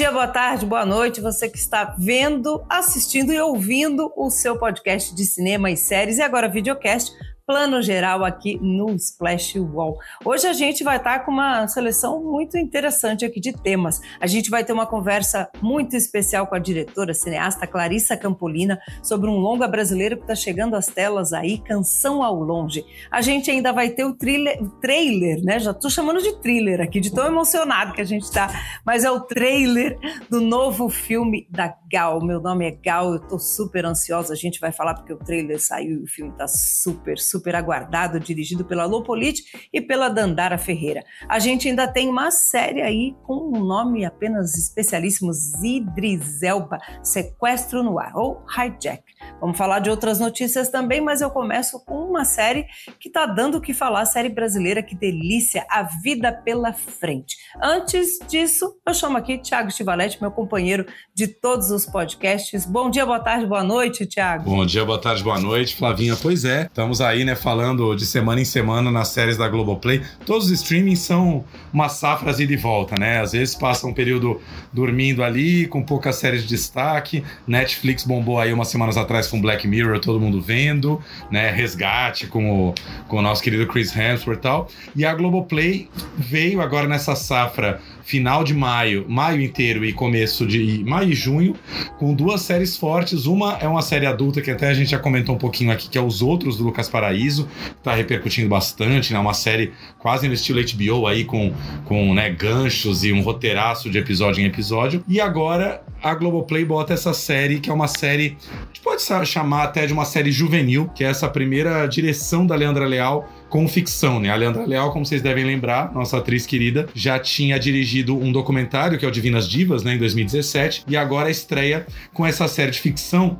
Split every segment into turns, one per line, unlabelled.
Dia, boa tarde, boa noite, você que está vendo, assistindo e ouvindo o seu podcast de cinema e séries e agora videocast plano geral aqui no Splash Wall. Hoje a gente vai estar com uma seleção muito interessante aqui de temas. A gente vai ter uma conversa muito especial com a diretora cineasta Clarissa Campolina sobre um longa brasileiro que está chegando às telas aí, Canção ao Longe. A gente ainda vai ter o thriller, trailer, né? Já estou chamando de thriller aqui, de tão emocionado que a gente está, mas é o trailer do novo filme da Gal. Meu nome é Gal, eu estou super ansiosa. A gente vai falar porque o trailer saiu e o filme está super, super super aguardado, dirigido pela Lopolite e pela Dandara Ferreira. A gente ainda tem uma série aí com um nome apenas especialíssimo, Idris Elba, Sequestro no Ar, ou Hijack. Vamos falar de outras notícias também, mas eu começo com uma série que está dando o que falar, série brasileira, que delícia, A Vida pela Frente. Antes disso, eu chamo aqui Tiago Stivalete, meu companheiro de todos os podcasts. Bom dia, boa tarde, boa noite, Tiago.
Bom dia, boa tarde, boa noite, Flavinha. Pois é, estamos aí, né? né, falando de semana em semana nas séries da Globoplay. Todos os streamings são uma safra de volta, né? Às vezes passa um período dormindo ali, com poucas séries de destaque. Netflix bombou aí umas semanas atrás com Black Mirror, todo mundo vendo, né? Resgate com o, com o nosso querido Chris Hemsworth e tal. E a Globoplay veio agora nessa safra final de maio, maio inteiro e começo de maio e junho, com duas séries fortes. Uma é uma série adulta que até a gente já comentou um pouquinho aqui, que é Os Outros do Lucas Paraíso, que tá repercutindo bastante, né? Uma série quase no estilo HBO aí, com, com né, ganchos e um roteiraço de episódio em episódio. E agora a Globoplay bota essa série, que é uma série, a gente pode chamar até de uma série juvenil, que é essa primeira direção da Leandra Leal com ficção, né? A Leandra Leal, como vocês devem lembrar, nossa atriz querida, já tinha dirigido um documentário que é o Divinas Divas, né, em 2017, e agora estreia com essa série de ficção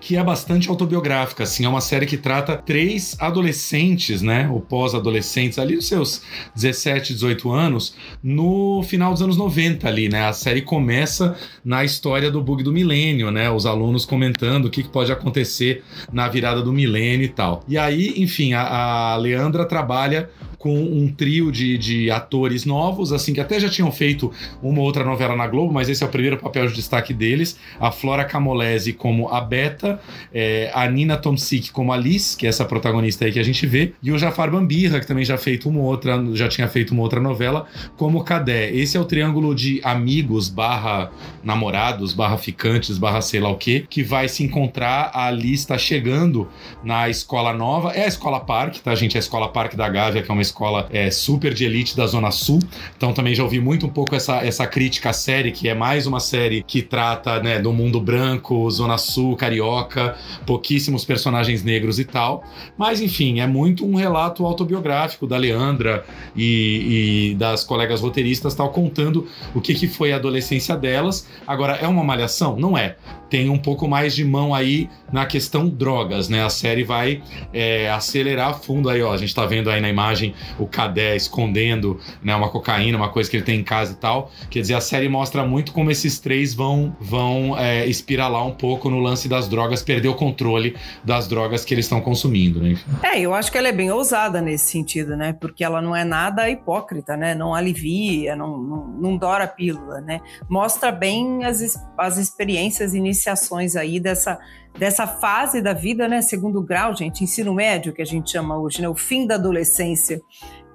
que é bastante autobiográfica, assim, é uma série que trata três adolescentes, né, ou pós-adolescentes ali nos seus 17, 18 anos, no final dos anos 90 ali, né? A série começa na história do bug do milênio, né? Os alunos comentando o que, pode acontecer na virada do milênio e tal. E aí, enfim, a, a Leandra trabalha com um trio de, de atores novos, assim, que até já tinham feito uma outra novela na Globo, mas esse é o primeiro papel de destaque deles. A Flora Camolese como a Beta, é, a Nina Tomsik como a Liz, que é essa protagonista aí que a gente vê, e o Jafar Bambirra, que também já feito uma outra, já tinha feito uma outra novela, como Cadé. Esse é o triângulo de amigos barra namorados, barra ficantes, barra sei lá o que, que vai se encontrar. A Liz está chegando na escola nova, é a Escola Parque, tá, gente? É Escola Parque da Gávea, que é uma escola é, super de elite da Zona Sul. Então também já ouvi muito um pouco essa, essa crítica à série, que é mais uma série que trata né, do mundo branco, Zona Sul, carioca, pouquíssimos personagens negros e tal. Mas enfim, é muito um relato autobiográfico da Leandra e, e das colegas roteiristas, tal, contando o que, que foi a adolescência delas. Agora, é uma malhação? Não é. Tem um pouco mais de mão aí na questão drogas, né? A série vai é, acelerar fundo aí, ó. A gente tá vendo aí na imagem o Cadé escondendo né, uma cocaína, uma coisa que ele tem em casa e tal. Quer dizer, a série mostra muito como esses três vão, vão é, espiralar um pouco no lance das drogas, perder o controle das drogas que eles estão consumindo, né?
É, eu acho que ela é bem ousada nesse sentido, né? Porque ela não é nada hipócrita, né? Não alivia, não, não, não dora a pílula, né? Mostra bem as, as experiências, iniciações aí dessa dessa fase da vida, né? Segundo grau, gente, ensino médio que a gente chama hoje, né? O fim da adolescência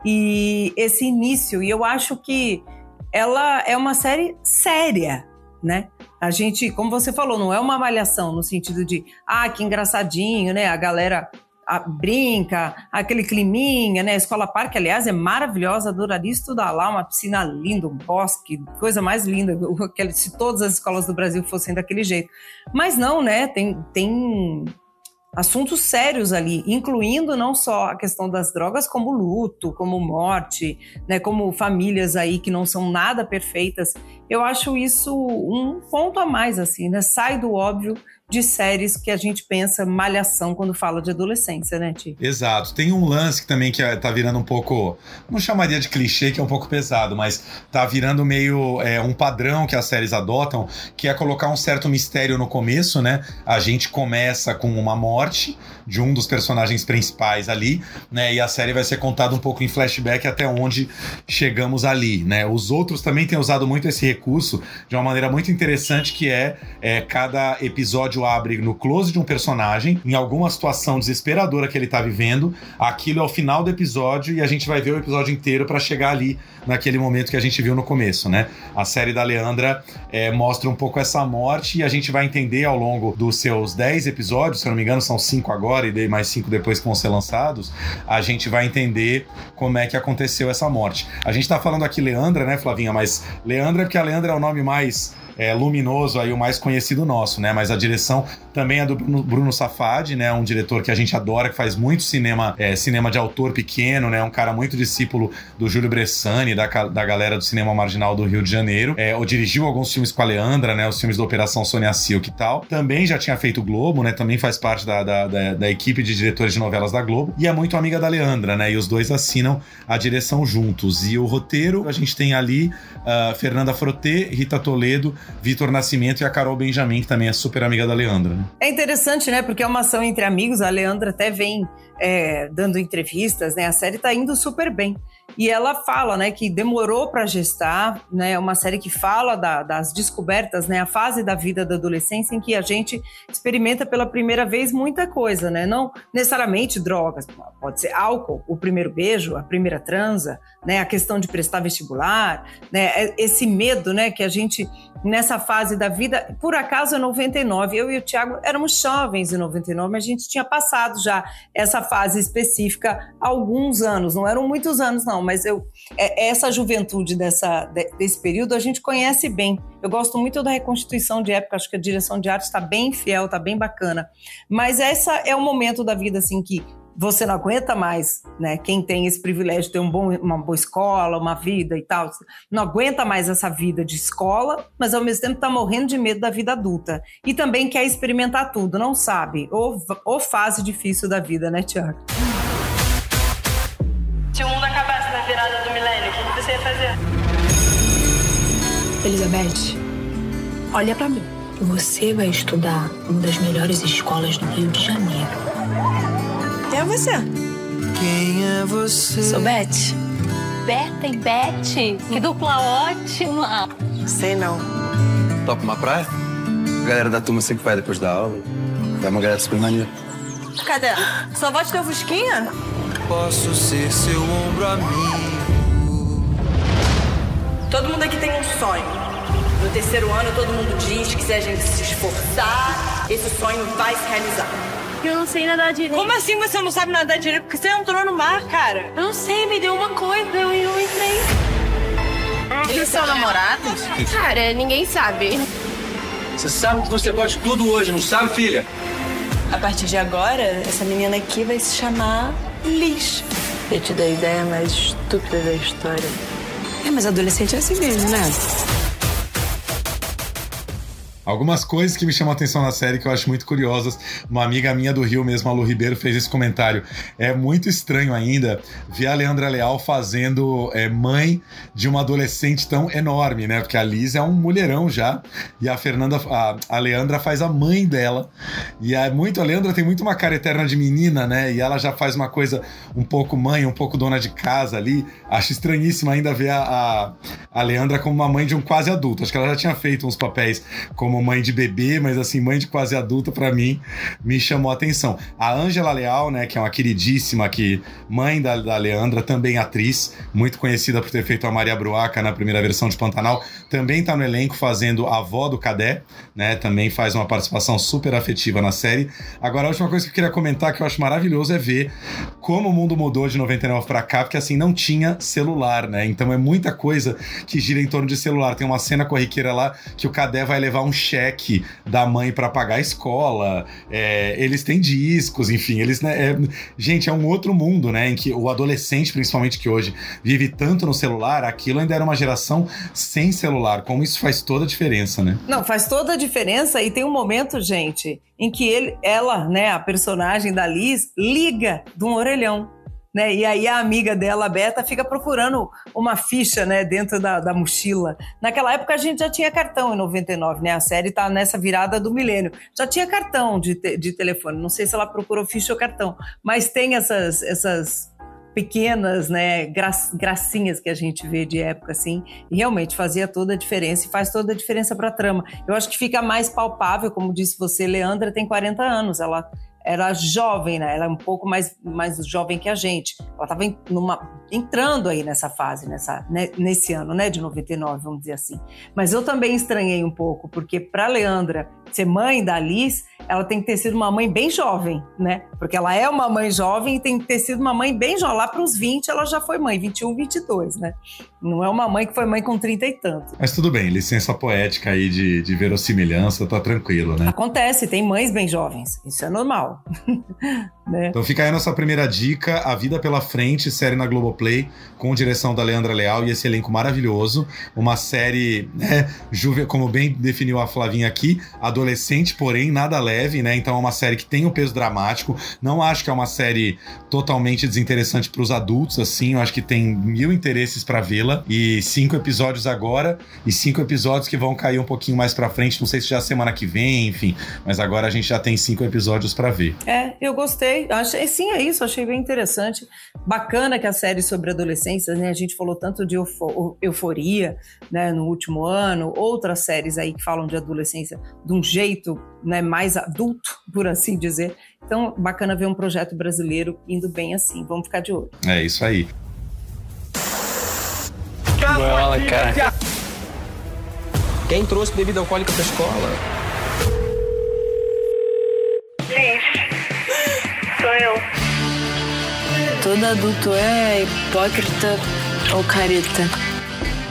e esse início. E eu acho que ela é uma série séria, né? A gente, como você falou, não é uma malhação no sentido de, ah, que engraçadinho, né? A galera a, brinca, aquele climinha, né? A Escola Parque, aliás, é maravilhosa, adoraria estudar lá, uma piscina linda, um bosque, coisa mais linda, se todas as escolas do Brasil fossem daquele jeito. Mas não, né? Tem, tem assuntos sérios ali, incluindo não só a questão das drogas, como luto, como morte, né, como famílias aí que não são nada perfeitas. Eu acho isso um ponto a mais, assim, né? Sai do óbvio de séries que a gente pensa malhação quando fala de adolescência, né, Ti?
Exato. Tem um lance que também que é, tá virando um pouco, não chamaria de clichê, que é um pouco pesado, mas tá virando meio é, um padrão que as séries adotam, que é colocar um certo mistério no começo, né? A gente começa com uma morte de um dos personagens principais ali, né? E a série vai ser contada um pouco em flashback até onde chegamos ali, né? Os outros também têm usado muito esse recurso de uma maneira muito interessante, que é, é cada episódio abre no close de um personagem, em alguma situação desesperadora que ele tá vivendo. Aquilo é o final do episódio e a gente vai ver o episódio inteiro para chegar ali naquele momento que a gente viu no começo, né? A série da Leandra é, mostra um pouco essa morte e a gente vai entender ao longo dos seus 10 episódios, se eu não me engano, são 5 agora e dei mais 5 depois que vão ser lançados. A gente vai entender como é que aconteceu essa morte. A gente tá falando aqui Leandra, né, Flavinha? Mas Leandra, porque a Leandra é o nome mais é, luminoso aí, o mais conhecido nosso, né? Mas a direção também é do Bruno Safadi, né? Um diretor que a gente adora, que faz muito cinema, é, cinema de autor pequeno, né? Um cara muito discípulo do Júlio Bressani, da, da galera do cinema marginal do Rio de Janeiro. É, ou dirigiu alguns filmes com a Leandra, né? Os filmes da Operação Sônia Silk e tal. Também já tinha feito Globo, né? Também faz parte da, da, da, da equipe de diretores de novelas da Globo. E é muito amiga da Leandra, né? E os dois assinam a direção juntos. E o roteiro, a gente tem ali uh, Fernanda Frotê, Rita Toledo, Vitor Nascimento e a Carol Benjamin, que também é super amiga da Leandra. Né?
É interessante, né? Porque é uma ação entre amigos. A Leandra até vem é, dando entrevistas, né? A série tá indo super bem. E ela fala, né, que demorou para gestar, né, é uma série que fala da, das descobertas, né, a fase da vida da adolescência em que a gente experimenta pela primeira vez muita coisa, né, não necessariamente drogas, pode ser álcool, o primeiro beijo, a primeira transa, né, a questão de prestar vestibular, né, é esse medo, né, que a gente nessa fase da vida, por acaso é 99, eu e o Tiago éramos jovens em 99, mas a gente tinha passado já essa fase específica há alguns anos, não eram muitos anos não, mas eu é, essa juventude dessa, desse período a gente conhece bem. Eu gosto muito da reconstituição de época, acho que a direção de arte está bem fiel, está bem bacana. Mas essa é o momento da vida assim que você não aguenta mais, né? Quem tem esse privilégio de ter um bom, uma boa escola, uma vida e tal, não aguenta mais essa vida de escola, mas ao mesmo tempo está morrendo de medo da vida adulta. E também quer experimentar tudo, não sabe. Ou, ou fase difícil da vida, né, Tiago?
Mundo acabasse na virada
Elizabeth, olha para mim. Você vai estudar uma das melhores escolas do Rio de Janeiro.
Quem é você?
Quem é você?
Sou Beth.
Berta e Beth? Que dupla ótima!
Sei não.
Topa uma praia? A galera da turma sempre vai depois da aula. É uma galera super maneira.
Cadê? Só voz teu Fusquinha?
Posso ser seu ombro amigo.
Todo mundo aqui tem um sonho. No terceiro ano, todo mundo diz que se a gente se esforçar, esse sonho vai se realizar.
Eu não sei nadar direito.
Como assim você não sabe nadar direito? Porque você entrou no mar, cara.
Eu não sei, me deu uma coisa, eu não entrei.
Eles são namorados?
Cara, ninguém sabe.
Você sabe que você pode tudo hoje, não sabe, filha?
A partir de agora, essa menina aqui vai se chamar Liz. Eu te dei a ideia mais estúpida da história.
É, mas adolescente é assim mesmo, né?
Algumas coisas que me chamam a atenção na série que eu acho muito curiosas. Uma amiga minha do Rio mesmo, a Lu Ribeiro, fez esse comentário. É muito estranho ainda ver a Leandra Leal fazendo é, mãe de uma adolescente tão enorme, né? Porque a Liz é um mulherão já. E a Fernanda, a, a Leandra faz a mãe dela. E é muito, a Leandra tem muito uma cara eterna de menina, né? E ela já faz uma coisa um pouco mãe, um pouco dona de casa ali. Acho estranhíssimo ainda ver a, a, a Leandra como uma mãe de um quase adulto. Acho que ela já tinha feito uns papéis como como mãe de bebê, mas assim, mãe de quase adulta, para mim, me chamou a atenção. A Ângela Leal, né, que é uma queridíssima aqui, mãe da, da Leandra, também atriz, muito conhecida por ter feito a Maria Bruaca na primeira versão de Pantanal, também tá no elenco fazendo a avó do Cadé, né, também faz uma participação super afetiva na série. Agora, a última coisa que eu queria comentar que eu acho maravilhoso é ver como o mundo mudou de 99 para cá, porque assim, não tinha celular, né, então é muita coisa que gira em torno de celular. Tem uma cena corriqueira lá que o Cadé vai levar um cheque da mãe para pagar a escola, é, eles têm discos, enfim, eles, né, é, gente, é um outro mundo, né, em que o adolescente, principalmente que hoje vive tanto no celular, aquilo ainda era uma geração sem celular, como isso faz toda a diferença, né?
Não, faz toda a diferença e tem um momento, gente, em que ele, ela, né, a personagem da Liz, liga de um orelhão né? E aí a amiga dela, a Beta, fica procurando uma ficha, né, dentro da, da mochila. Naquela época a gente já tinha cartão em 99, né? A série tá nessa virada do milênio. Já tinha cartão de, te, de telefone. Não sei se ela procurou ficha ou cartão, mas tem essas essas pequenas, né, gra gracinhas que a gente vê de época assim, realmente fazia toda a diferença e faz toda a diferença para a trama. Eu acho que fica mais palpável, como disse você, Leandra tem 40 anos, ela era jovem, né? Ela é um pouco mais, mais jovem que a gente. Ela estava entrando aí nessa fase, nessa, né, nesse ano, né, de 99, vamos dizer assim. Mas eu também estranhei um pouco, porque para Leandra ser mãe da Alice, ela tem que ter sido uma mãe bem jovem, né? Porque ela é uma mãe jovem e tem que ter sido uma mãe bem jovem. Lá para os 20 ela já foi mãe, 21, 22, né? Não é uma mãe que foi mãe com 30 e tanto.
Mas tudo bem, licença poética aí de, de verossimilhança, tá tranquilo, né?
Acontece, tem mães bem jovens, isso é normal.
né? Então fica aí a nossa primeira dica, A Vida Pela Frente, série na Globoplay, com direção da Leandra Leal e esse elenco maravilhoso. Uma série, né, juve, como bem definiu a Flavinha aqui, adolescente, porém nada leve, né? Então é uma série que tem um peso dramático. Não acho que é uma série totalmente desinteressante para os adultos, assim. Eu acho que tem mil interesses para vê-la. E cinco episódios agora, e cinco episódios que vão cair um pouquinho mais para frente. Não sei se já semana que vem, enfim. Mas agora a gente já tem cinco episódios para ver.
É, eu gostei. Achei, sim, é isso. Achei bem interessante. Bacana que a série sobre adolescência, né? A gente falou tanto de euforia, né? No último ano, outras séries aí que falam de adolescência de um jeito né, mais adulto, por assim dizer. Então, bacana ver um projeto brasileiro indo bem assim. Vamos ficar de olho.
É isso aí.
Bola, cara. Quem trouxe bebida alcoólica pra escola?
Todo adulto é hipócrita ou careta.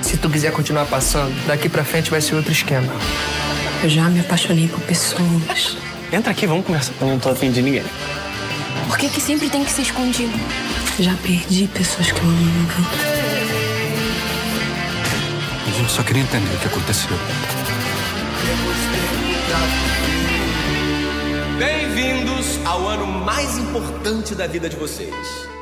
Se tu quiser continuar passando, daqui pra frente vai ser outro esquema.
Eu já me apaixonei por pessoas.
Entra aqui, vamos conversar. Eu não tô afim de ninguém.
Por que, que sempre tem que ser escondido? Já perdi pessoas que eu amo.
A gente só queria entender o que aconteceu.
Bem-vindos ao ano mais importante da vida de vocês.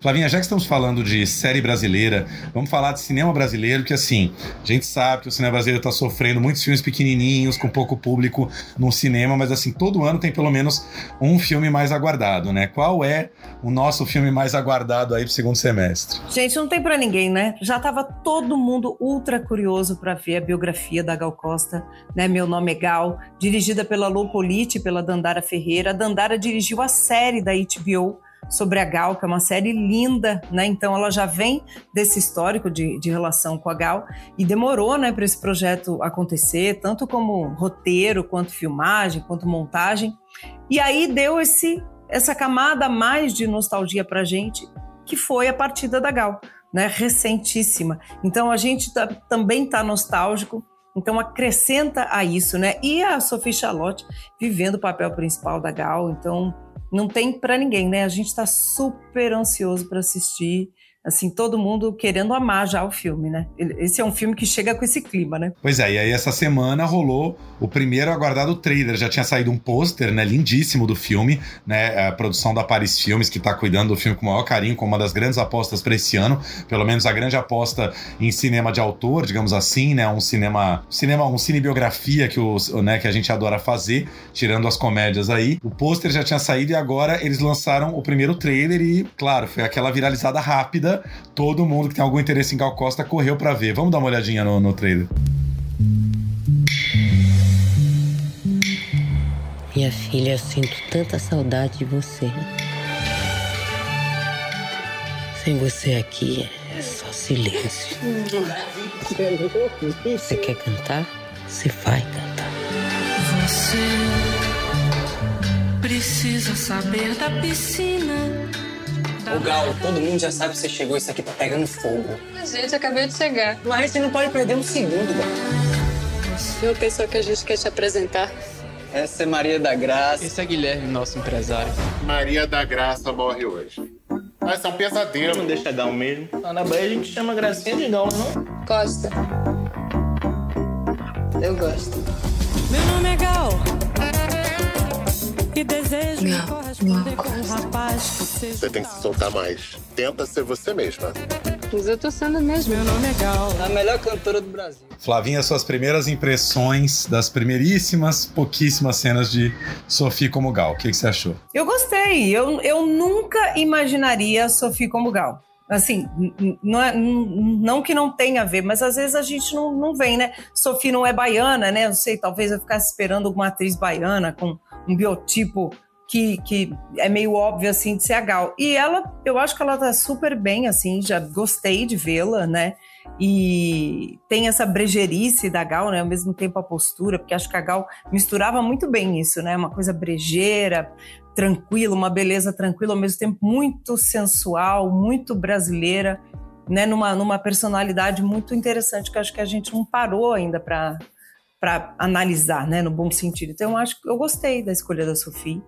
Flavinha, já que estamos falando de série brasileira, vamos falar de cinema brasileiro, que assim, a gente sabe que o cinema brasileiro está sofrendo muitos filmes pequenininhos, com pouco público no cinema, mas assim, todo ano tem pelo menos um filme mais aguardado, né? Qual é o nosso filme mais aguardado aí pro segundo semestre?
Gente, não tem para ninguém, né? Já tava todo mundo ultra curioso para ver a biografia da Gal Costa, né? Meu nome é Gal, dirigida pela Lopolite, pela Dandara Ferreira. A Dandara dirigiu a série da HBO, sobre a Gal, que é uma série linda, né? Então ela já vem desse histórico de, de relação com a Gal e demorou, né, para esse projeto acontecer, tanto como roteiro, quanto filmagem, quanto montagem. E aí deu esse essa camada mais de nostalgia pra gente, que foi a partida da Gal, né? Recentíssima. Então a gente tá, também tá nostálgico. Então acrescenta a isso, né? E a Sophie Charlotte vivendo o papel principal da Gal, então não tem para ninguém, né? A gente está super ansioso para assistir assim, todo mundo querendo amar já o filme, né? Esse é um filme que chega com esse clima, né?
Pois é, e aí essa semana rolou o primeiro aguardado trailer. Já tinha saído um pôster, né, lindíssimo do filme, né? A produção da Paris Filmes, que tá cuidando do filme com o maior carinho, com uma das grandes apostas para esse ano, pelo menos a grande aposta em cinema de autor, digamos assim, né? Um cinema, cinema, um cinebiografia que, os, né, que a gente adora fazer, tirando as comédias aí. O pôster já tinha saído e agora eles lançaram o primeiro trailer e, claro, foi aquela viralizada rápida todo mundo que tem algum interesse em Gal Costa correu para ver. Vamos dar uma olhadinha no, no trailer.
Minha filha, eu sinto tanta saudade de você. Sem você aqui é só silêncio. Você quer cantar? Você vai cantar.
Você precisa saber da piscina
O Gal, todo mundo já sabe que você chegou, isso aqui tá pegando fogo.
Mas gente, acabei de chegar.
Mas gente não pode perder um segundo, Gal.
Uma pessoa que a gente quer te apresentar.
Essa é Maria da Graça.
Esse é Guilherme, nosso empresário.
Maria da Graça morre hoje. Vai ser um pesadelo.
Não deixa Gal mesmo. Lá na Bahia a gente chama Gracinha de Gal, não?
Costa. Eu gosto.
Meu nome é Gal. E desejo
Gal,
corresponder com um rapaz que seja
Você tem que se soltar mais. Tenta ser você mesma.
Mas eu tô sendo mesmo.
Meu nome é Gal.
A melhor cantora do Brasil.
Flavinha, suas primeiras impressões das primeiríssimas, pouquíssimas cenas de Sophie como Gal. O que, que você achou?
Eu gostei. Eu, eu nunca imaginaria Sophie como Gal. Assim, não, é- não que não tenha a ver, mas às vezes a gente não, não vem, né? Sophie não é baiana, né? Não sei, talvez eu ficasse esperando alguma atriz baiana com um biotipo que, que é meio óbvio, assim, de ser Gal. E ela, eu acho que ela tá super bem, assim, já gostei de vê-la, né? E tem essa brejerice da Gal, né? Ao mesmo tempo a postura, porque acho que a Gal misturava muito bem isso, né? Uma coisa brejeira, tranquila, uma beleza tranquila, ao mesmo tempo muito sensual, muito brasileira, né? Numa, numa personalidade muito interessante que acho que a gente não parou ainda para para analisar, né? No bom sentido. Então eu acho que eu gostei da escolha da Sophie.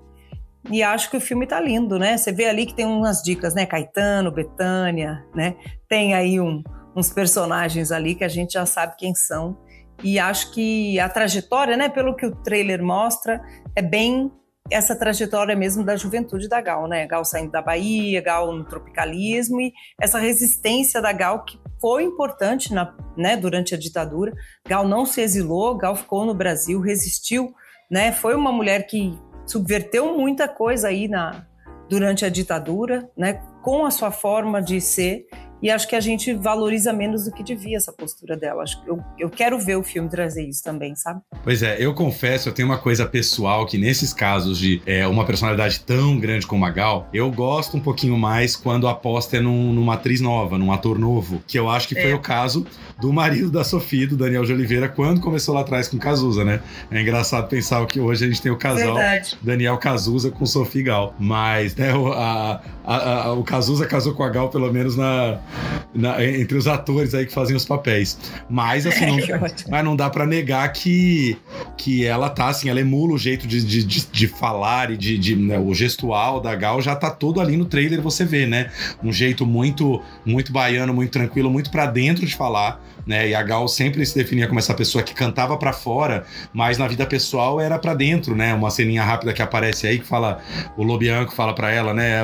E acho que o filme tá lindo, né? Você vê ali que tem umas dicas, né? Caetano, Betânia, né? Tem aí um, uns personagens ali que a gente já sabe quem são. E acho que a trajetória, né? Pelo que o trailer mostra, é bem essa trajetória mesmo da juventude da Gal, né? Gal saindo da Bahia, Gal no tropicalismo e essa resistência da Gal que foi importante na, né, durante a ditadura. Gal não se exilou, Gal ficou no Brasil, resistiu, né? Foi uma mulher que subverteu muita coisa aí na, durante a ditadura, né? Com a sua forma de ser e acho que a gente valoriza menos do que devia essa postura dela. Acho que eu, eu quero ver o filme trazer isso também, sabe?
Pois é, eu confesso, eu tenho uma coisa pessoal que nesses casos de é, uma personalidade tão grande como a Gal, eu gosto um pouquinho mais quando a aposta é num- numa atriz nova, num ator novo, que eu acho que foi
É.
o caso do marido da Sofia, do Daniel de Oliveira, quando começou lá atrás com Cazuza, né? É engraçado pensar que hoje a gente tem o casal
Verdade.
Daniel Cazuza com Sofia Gal, mas né, o, a- a- a- o Cazuza casou com a Gal pelo menos na, na- entre os atores aí que fazem os papéis. Mas assim, não,
ótimo.
mas não dá pra negar que, que ela tá, assim, ela emula o jeito de, de, de, de falar e de, de, né, o gestual da Gal já tá todo ali no trailer, você vê, né? Um jeito muito, muito baiano, muito tranquilo, muito pra dentro de falar, né? E a Gal sempre se definia como essa pessoa que cantava pra fora, mas na vida pessoal era pra dentro, né? Uma ceninha rápida que aparece aí que fala, o Lobianco fala pra ela, né?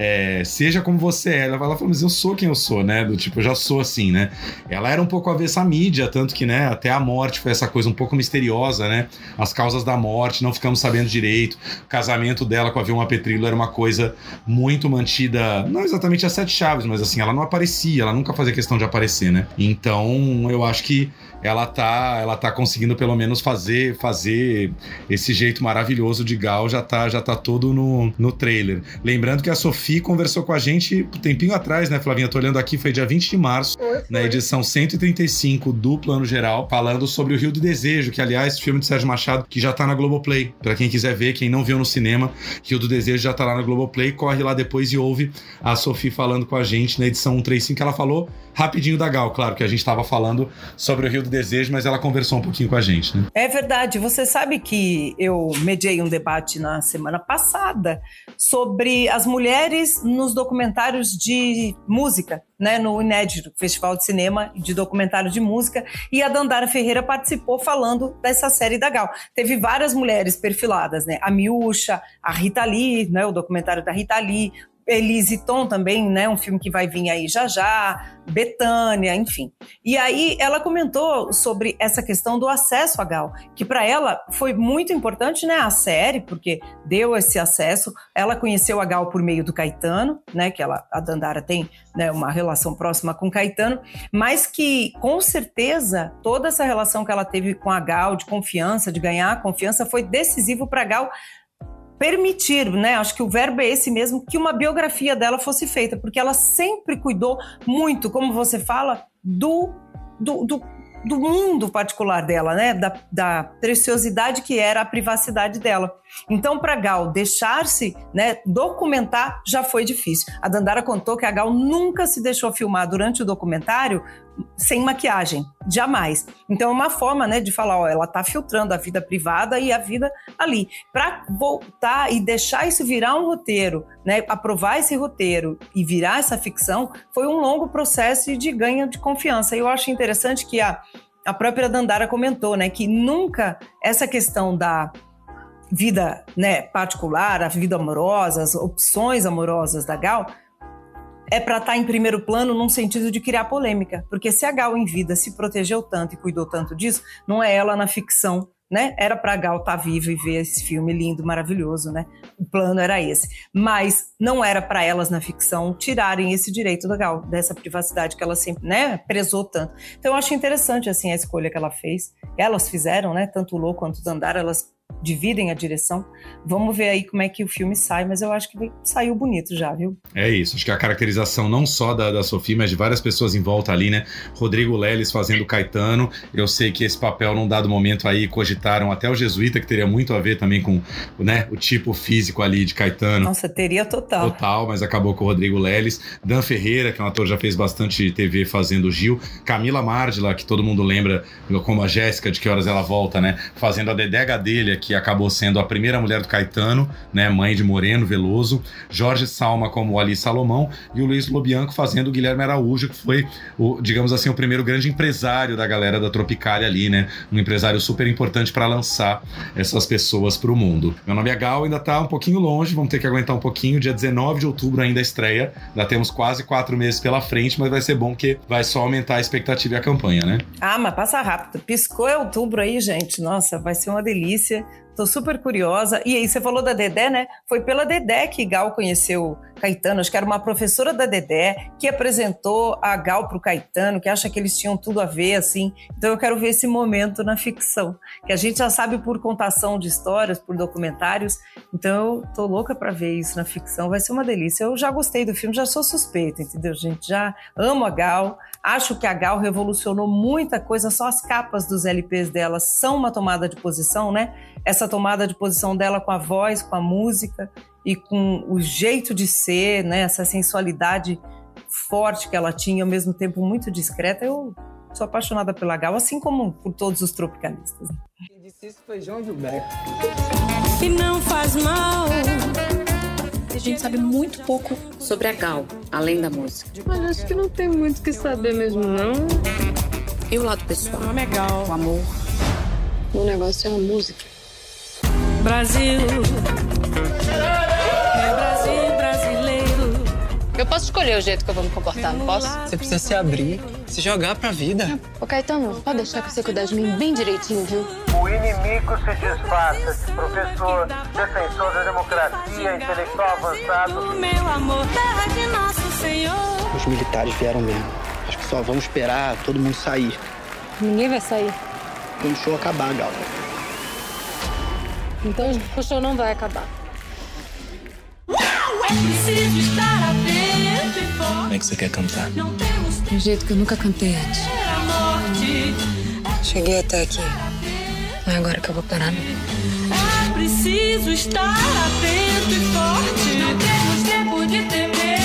"Ah, é, seja como você é. Ela fala, mas eu sou quem eu sou, né? Do tipo, eu já sou assim, né? Ela era um pouco avessa à mídia, tanto que, né, até a morte foi essa coisa um pouco misteriosa, né? As causas da morte, não ficamos sabendo direito. O casamento dela com a Vilma Petrillo era uma coisa muito mantida, não exatamente a sete chaves, mas assim, ela não aparecia, ela nunca fazia questão de aparecer, né? Então, eu acho que ela tá, ela tá conseguindo pelo menos fazer fazer esse jeito maravilhoso de Gal já tá, já tá todo no, no trailer. Lembrando que a Sofia conversou com a gente um tempinho atrás, né, Flavinha? Tô olhando aqui, foi dia 20 de março, na edição 135 do Plano Geral, falando sobre o Rio do Desejo, que aliás, filme de Sérgio Machado, que já tá na Globoplay. Pra quem quiser ver, quem não viu no cinema, Rio do Desejo já tá lá na Globoplay, corre lá depois e ouve a Sofia falando com a gente na edição 135, que ela falou rapidinho da Gal, claro, que a gente tava falando sobre o Rio do Desejo, mas ela conversou um pouquinho com a gente, né?
É verdade. Você sabe que eu mediei um debate na semana passada sobre as mulheres nos documentários de música, né, no Inédito Festival de Cinema de Documentário de Música, e a Dandara Ferreira participou falando dessa série da Gal. Teve várias mulheres perfiladas, né? A Miúcha, a Rita Lee, né, o documentário da Rita Lee, Elise Tom também, né? Um filme que vai vir aí já já, Betânia, enfim. E aí ela comentou sobre essa questão do acesso à Gal, que para ela foi muito importante, né? A série, porque deu esse acesso. Ela conheceu a Gal por meio do Caetano, né? Que ela, a Dandara tem né, uma relação próxima com Caetano, mas que com certeza toda essa relação que ela teve com a Gal, de confiança, de ganhar confiança, foi decisivo para a Gal permitir, né? Acho que o verbo é esse mesmo, que uma biografia dela fosse feita, porque ela sempre cuidou muito, como você fala, do, do, do do mundo particular dela, né? Da, da preciosidade que era a privacidade dela. Então, para Gal deixar-se né, documentar já foi difícil. A Dandara contou que a Gal nunca se deixou filmar durante o documentário sem maquiagem, jamais. Então é uma forma, né, de falar, ó, ela tá filtrando a vida privada e a vida ali. Para voltar e deixar isso virar um roteiro, né, aprovar esse roteiro e virar essa ficção, foi um longo processo de ganho de confiança. E eu acho interessante que a a própria Dandara comentou, né, que nunca essa questão da vida, né, particular, a vida amorosa, as opções amorosas da Gal, é para estar tá em primeiro plano num sentido de criar polêmica. Porque se a Gal em vida se protegeu tanto e cuidou tanto disso, não é ela na ficção, né? Era para Gal estar tá viva e ver esse filme lindo, maravilhoso, né? O plano era esse. Mas não era para elas na ficção tirarem esse direito da Gal, dessa privacidade que ela sempre, né, prezou tanto. Então eu acho interessante assim a escolha que ela fez. Elas fizeram, né, tanto o Lô quanto o Dandara, elas dividem a direção. Vamos ver aí como é que o filme sai, mas eu acho que saiu bonito já, viu?
É isso, acho que a caracterização não só da, da Sofia, mas de várias pessoas em volta ali, né? Rodrigo Leles fazendo Caetano. Eu sei que esse papel, num dado momento aí, cogitaram até o Jesuíta, que teria muito a ver também com né, o tipo físico ali de Caetano.
Nossa, teria total.
Total, mas acabou com o Rodrigo Leles. Dan Ferreira, que é um ator que já fez bastante TV fazendo Gil. Camila Mardila, que todo mundo lembra como a Jéssica, de que horas ela volta, né? Fazendo a Dedé Gadelha, que acabou sendo a primeira mulher do Caetano, né, mãe de Moreno Veloso, Jorge Salma como Ali Salomão e o Luiz Lobianco fazendo o Guilherme Araújo, que foi o, digamos assim, o primeiro grande empresário da galera da Tropicália ali, né? Um empresário super importante para lançar essas pessoas para o mundo. Meu nome é Gal, ainda tá um pouquinho longe, vamos ter que aguentar um pouquinho. Dia 19 de outubro ainda estreia, ainda temos quase quatro meses pela frente, mas vai ser bom que vai só aumentar a expectativa e a campanha, né?
Ah, mas passa rápido. Piscou é outubro aí, gente. Nossa, vai ser uma delícia. Tô super curiosa. E aí, você falou da Dedé, né? Foi pela Dedé que Gal conheceu Caetano. Acho que era uma professora da Dedé que apresentou a Gal pro Caetano, que acha que eles tinham tudo a ver, assim. Então eu quero ver esse momento na ficção, que a gente já sabe por contação de histórias, por documentários. Então eu tô louca para ver isso na ficção. Vai ser uma delícia. Eu já gostei do filme, já sou suspeita, entendeu, gente? Já amo a Gal. Acho que a Gal revolucionou muita coisa, só as capas dos LPs dela são uma tomada de posição, né? Essa tomada de posição dela com a voz, com a música e com o jeito de ser, né? Essa sensualidade forte que ela tinha, ao mesmo tempo muito discreta. Eu sou apaixonada pela Gal, assim como por todos os tropicalistas.
Quem disse isso foi João Gilberto.
E não faz mal.
A gente sabe muito pouco sobre a Gal, além da música.
Mas acho que não tem muito o que saber mesmo, não.
E o lado pessoal?
Meu nome é Gal.
O amor.
O negócio é a música.
Brasil.
Eu posso escolher o jeito que eu vou me comportar, não posso?
Você precisa se abrir, se jogar pra vida.
Ô, Caetano, pode deixar que você cuidar de mim bem direitinho, viu?
O inimigo se disfarça de professor, defensor da democracia, intelectual avançado.
Meu amor, terra de nosso Senhor.
Os militares vieram mesmo. Acho que só vamos esperar todo mundo sair.
Ninguém vai sair.
Quando o show acabar, Gal.
Então o show não vai acabar.
Como é que você quer cantar?
Não temos
De um jeito que eu nunca cantei antes.
morte.
Cheguei até aqui. Não é agora que eu vou parar, não.
É preciso estar atento e forte. Não temos tempo de temer.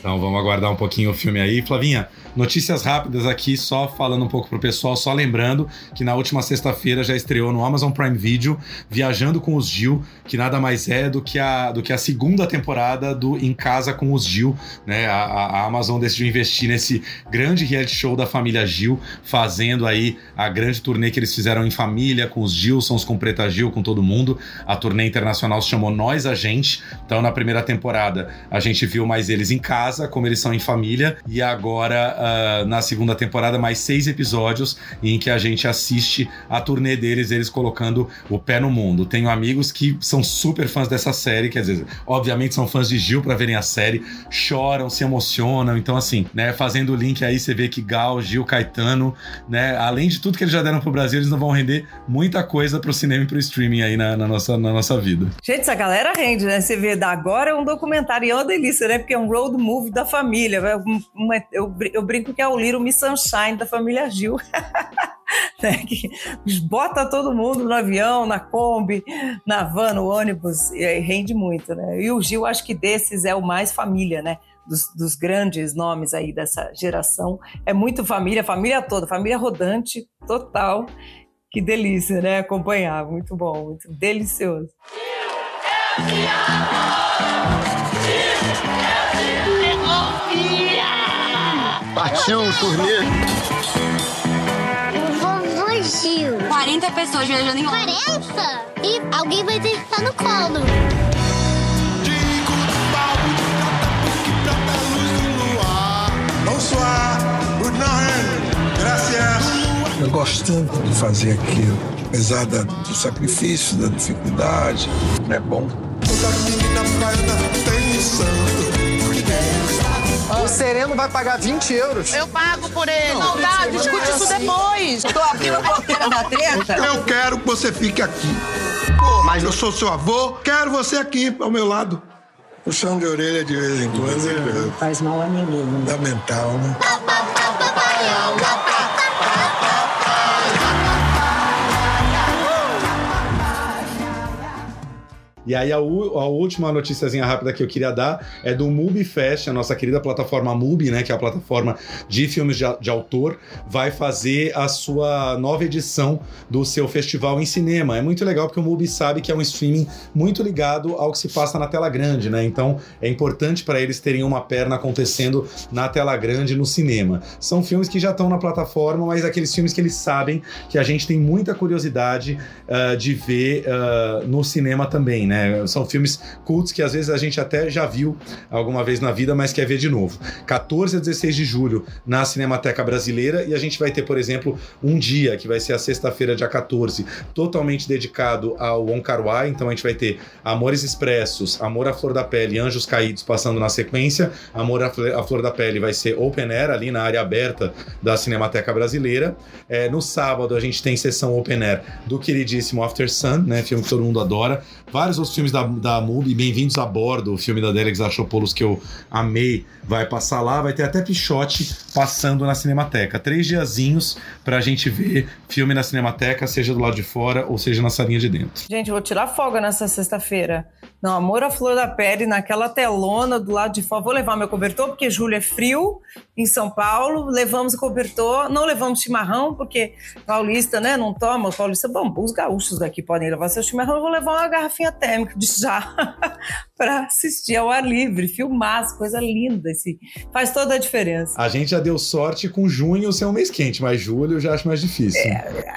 Então vamos aguardar um pouquinho o filme aí. Flavinha, notícias rápidas aqui, só falando um pouco pro pessoal, só lembrando que na última sexta-feira já estreou no Amazon Prime Video Viajando com os Gil, que nada mais é do que a, do que a segunda temporada do Em Casa com os Gil, né? A, a- Amazon decidiu investir nesse grande reality show da família Gil, fazendo aí a grande turnê que eles fizeram em família, com os Gilsons, com Preta Gil, com todo mundo. A turnê internacional se chamou Nós a Gente. Então, na primeira temporada, a gente viu mais eles em casa, como eles são em família, e agora, ah, na segunda temporada, mais seis episódios em que a gente assiste a turnê deles, eles colocando o pé no mundo. Tenho amigos que são super fãs dessa série, quer dizer, obviamente são fãs de Gil para verem a série, choram, se emocionam. Então, assim, né, fazendo o link aí, você vê que Gal, Gil, Caetano, né, além de tudo que eles já deram pro Brasil, eles não vão render muita coisa pro cinema e pro streaming aí na, na nossa, na nossa vida.
Gente, essa galera rende, né? Você vê, da agora é um documentário e é uma delícia, né? Porque é um road movie da família. Uma, eu, eu brinco que é o Little Miss Sunshine da família Gil. né? Que bota todo mundo no avião, na Kombi, na van, no ônibus, e rende muito, né? E o Gil, acho que desses é o mais família, né? Dos, dos, grandes nomes aí dessa geração. É muito família, família toda, família rodante, total. Que delícia, né? Acompanhar. Muito bom, muito delicioso.
Paixão, turnê.
Vovô Gil.
40 pessoas viajando em
40? E alguém vai ter que estar no colo.
Bonsoir, good morning, gracias.
Eu gosto tanto de fazer aquilo, apesar da, do sacrifício, da dificuldade, é bom.
O Sereno vai pagar 20 euros.
Eu pago por ele.
Não, tá, discute isso depois.
Tô abrindo a porteira da treta.
Eu quero que você fique aqui. Mas eu sou seu avô, quero você aqui ao meu lado.
Puxão de orelha de vez em quando.
Faz mal a ninguém.
Fundamental, né?
E aí a, a, última noticiazinha rápida que eu queria dar é do Mubi Fest, a nossa querida plataforma Mubi, né, que é a plataforma de filmes de, de, autor, vai fazer a sua nova edição do seu festival em cinema. É muito legal porque o Mubi sabe que é um streaming muito ligado ao que se passa na tela grande, né? Então é importante para eles terem uma perna acontecendo na tela grande no cinema. São filmes que já estão na plataforma, mas aqueles filmes que eles sabem que a gente tem muita curiosidade uh, de ver uh, no cinema também, né? São filmes cultos que às vezes a gente até já viu alguma vez na vida, mas quer ver de novo. 14 a 16 de julho na Cinemateca Brasileira e a gente vai ter, por exemplo, um dia que vai ser a sexta-feira, dia 14, totalmente dedicado ao Wong. Então a gente vai ter Amores Expressos, Amor à Flor da Pele, Anjos Caídos passando na sequência. Amor à Flor da Pele vai ser Open Air ali na área aberta da Cinemateca Brasileira. É, no sábado a gente tem sessão Open Air do queridíssimo After Sun, né? Filme que todo mundo adora. Vários filmes da, da MUBI, Bem-vindos a Bordo, o filme da Derek Zachopoulos que eu amei, vai passar lá. Vai ter até Pichote passando na Cinemateca. Três diazinhos pra gente ver filme na Cinemateca, seja do lado de fora ou seja na salinha de dentro.
Gente, vou tirar folga nessa sexta-feira. Não, Amor à Flor da Pele, naquela telona do lado de fora. Vou levar meu cobertor, porque julho é frio em São Paulo. Levamos o cobertor, não levamos chimarrão, porque paulista, né, não toma. Paulista, bom, os gaúchos daqui podem levar seu chimarrão. Eu vou levar uma garrafinha térmica de chá para assistir ao ar livre, filmar, coisa linda. Assim. Faz toda a diferença.
A gente já deu sorte com junho ser um mês quente, mas julho eu já acho mais difícil.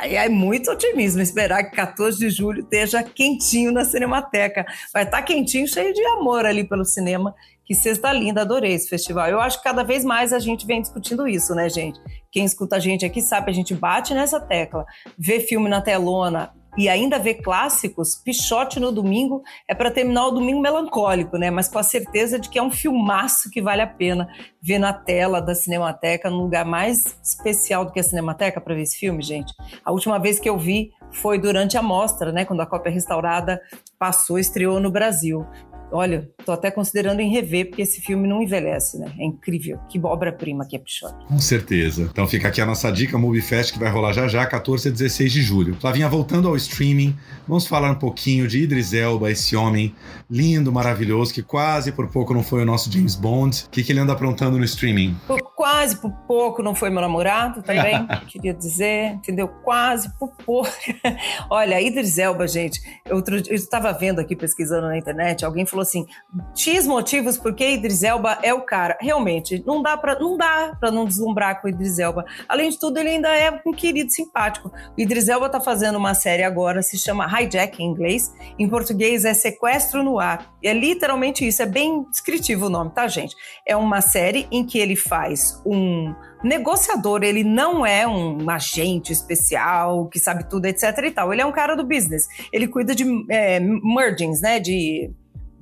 É, é muito otimismo esperar que 14 de julho esteja quentinho na Cinemateca. Vai estar quentinho, cheio de amor ali pelo cinema. Que sexta linda, adorei esse festival. Eu acho que cada vez mais a gente vem discutindo isso, né, gente? Quem escuta a gente aqui sabe, a gente bate nessa tecla. Vê filme na telona, e ainda ver clássicos, Pichote no domingo é para terminar o domingo melancólico, né? Mas com a certeza de que é um filmaço que vale a pena ver na tela da Cinemateca, num lugar mais especial do que a Cinemateca para ver esse filme, gente. A última vez que eu vi foi durante a mostra, né? Quando a cópia restaurada passou, estreou no Brasil. Olha, tô até considerando em rever, porque esse filme não envelhece, né? É incrível. Que obra-prima que é Pichote.
Com certeza. Então fica aqui a nossa dica, Movie Fest, que vai rolar já já, 14 a 16 de julho. Flavinha, voltando ao streaming, vamos falar um pouquinho de Idris Elba, esse homem lindo, maravilhoso, que quase por pouco não foi o nosso James Bond. O que, que ele anda aprontando no streaming?
Por quase por pouco não foi meu namorado também, queria dizer, entendeu? Quase por pouco. Olha, Idris Elba, gente, eu estava vendo aqui, pesquisando na internet, alguém falou assim, X motivos porque Idris Elba é o cara. Realmente, não dá para não dá não deslumbrar com o Idris Elba. Além de tudo, ele ainda é um querido simpático. O Idris Elba tá fazendo uma série agora, se chama Hijack em inglês, em português é Sequestro no Ar. E é literalmente isso, é bem descritivo o nome, tá, gente? É uma série em que ele faz um negociador, ele não é um agente especial que sabe tudo, etc e tal. Ele é um cara do business. Ele cuida de é, mergings, né, de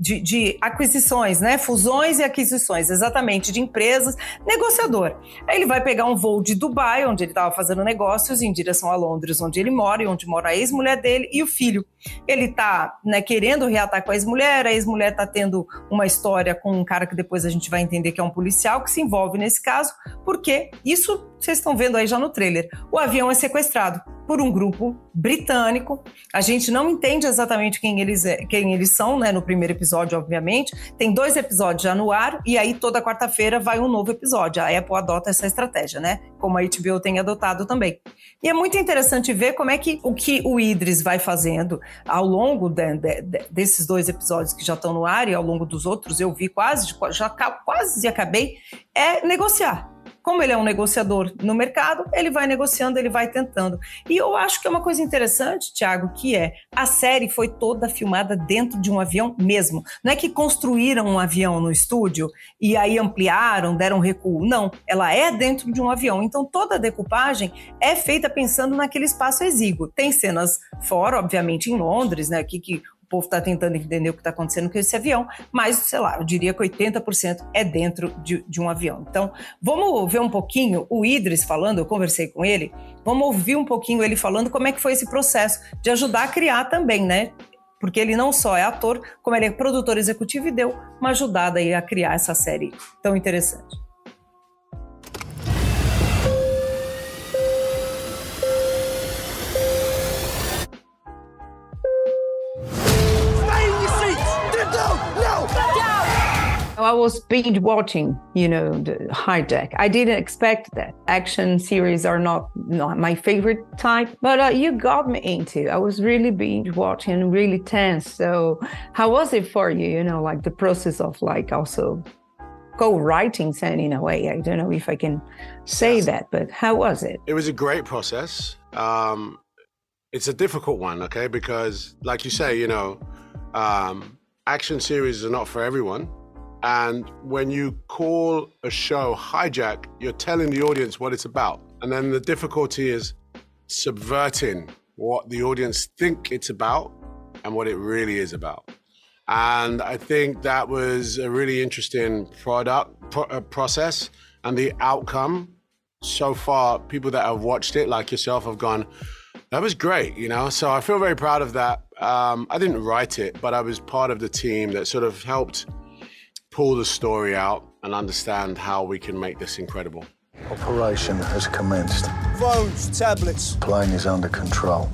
de, de, aquisições, né? Fusões e aquisições, exatamente, de empresas, negociador. Aí ele vai pegar um voo de Dubai, onde ele estava fazendo negócios, em direção a Londres, onde ele mora e onde mora a ex-mulher dele e o filho. Ele está né, querendo reatar com a ex-mulher, a ex-mulher está tendo uma história com um cara que depois a gente vai entender que é um policial que se envolve nesse caso, porque isso vocês estão vendo aí já no trailer. O avião é sequestrado por um grupo britânico. A gente não entende exatamente quem eles, é, quem eles são, né? No primeiro episódio, obviamente. Tem dois episódios já no ar, e aí toda quarta-feira vai um novo episódio. A Apple adota essa estratégia, né? Como a HBO tem adotado também. E é muito interessante ver como é que o que o Idris vai fazendo ao longo de, de, de, desses dois episódios que já estão no ar e ao longo dos outros, eu vi quase, já quase acabei, é negociar como ele é um negociador no mercado, ele vai negociando, ele vai tentando. E eu acho que é uma coisa interessante, Thiago, que é a série foi toda filmada dentro de um avião mesmo. Não é que construíram um avião no estúdio e aí ampliaram, deram recuo. Não, ela é dentro de um avião. Então toda a decupagem é feita pensando naquele espaço exíguo. Tem cenas fora, obviamente, em Londres, né? Aqui que povo está tentando entender o que está acontecendo com esse avião, mas, sei lá, eu diria que 80% é dentro de, de um avião. Então, vamos ver um pouquinho o Idris falando, eu conversei com ele, vamos ouvir um pouquinho ele falando como é que foi esse processo de ajudar a criar também, né? Porque ele não só é ator, como ele é produtor executivo e deu uma ajudada aí a criar essa série tão interessante. I was binge watching, you know, the hijack. I didn't expect that. Action series are not, not my favorite type, but uh, you got me into. I was really binge watching, really tense. So, how was it for you? You know, like the process of like also co-writing in a way. I don't know if I can say yes. that, but how was it?
It was a great process. Um, it's a difficult one, okay, because like you say, you know, um, action series are not for everyone. And when you call a show hijack, you're telling the audience what it's about. And then the difficulty is subverting what the audience think it's about and what it really is about. And I think that was a really interesting product pro- uh, process and the outcome so far people that have watched it like yourself have gone that was great you know so i feel very proud of that um, i didn't write it but i was part of the team that sort of helped pull the story out and understand how we can make this incredible.
Operation has commenced.
Phones, tablets.
Plane is under control.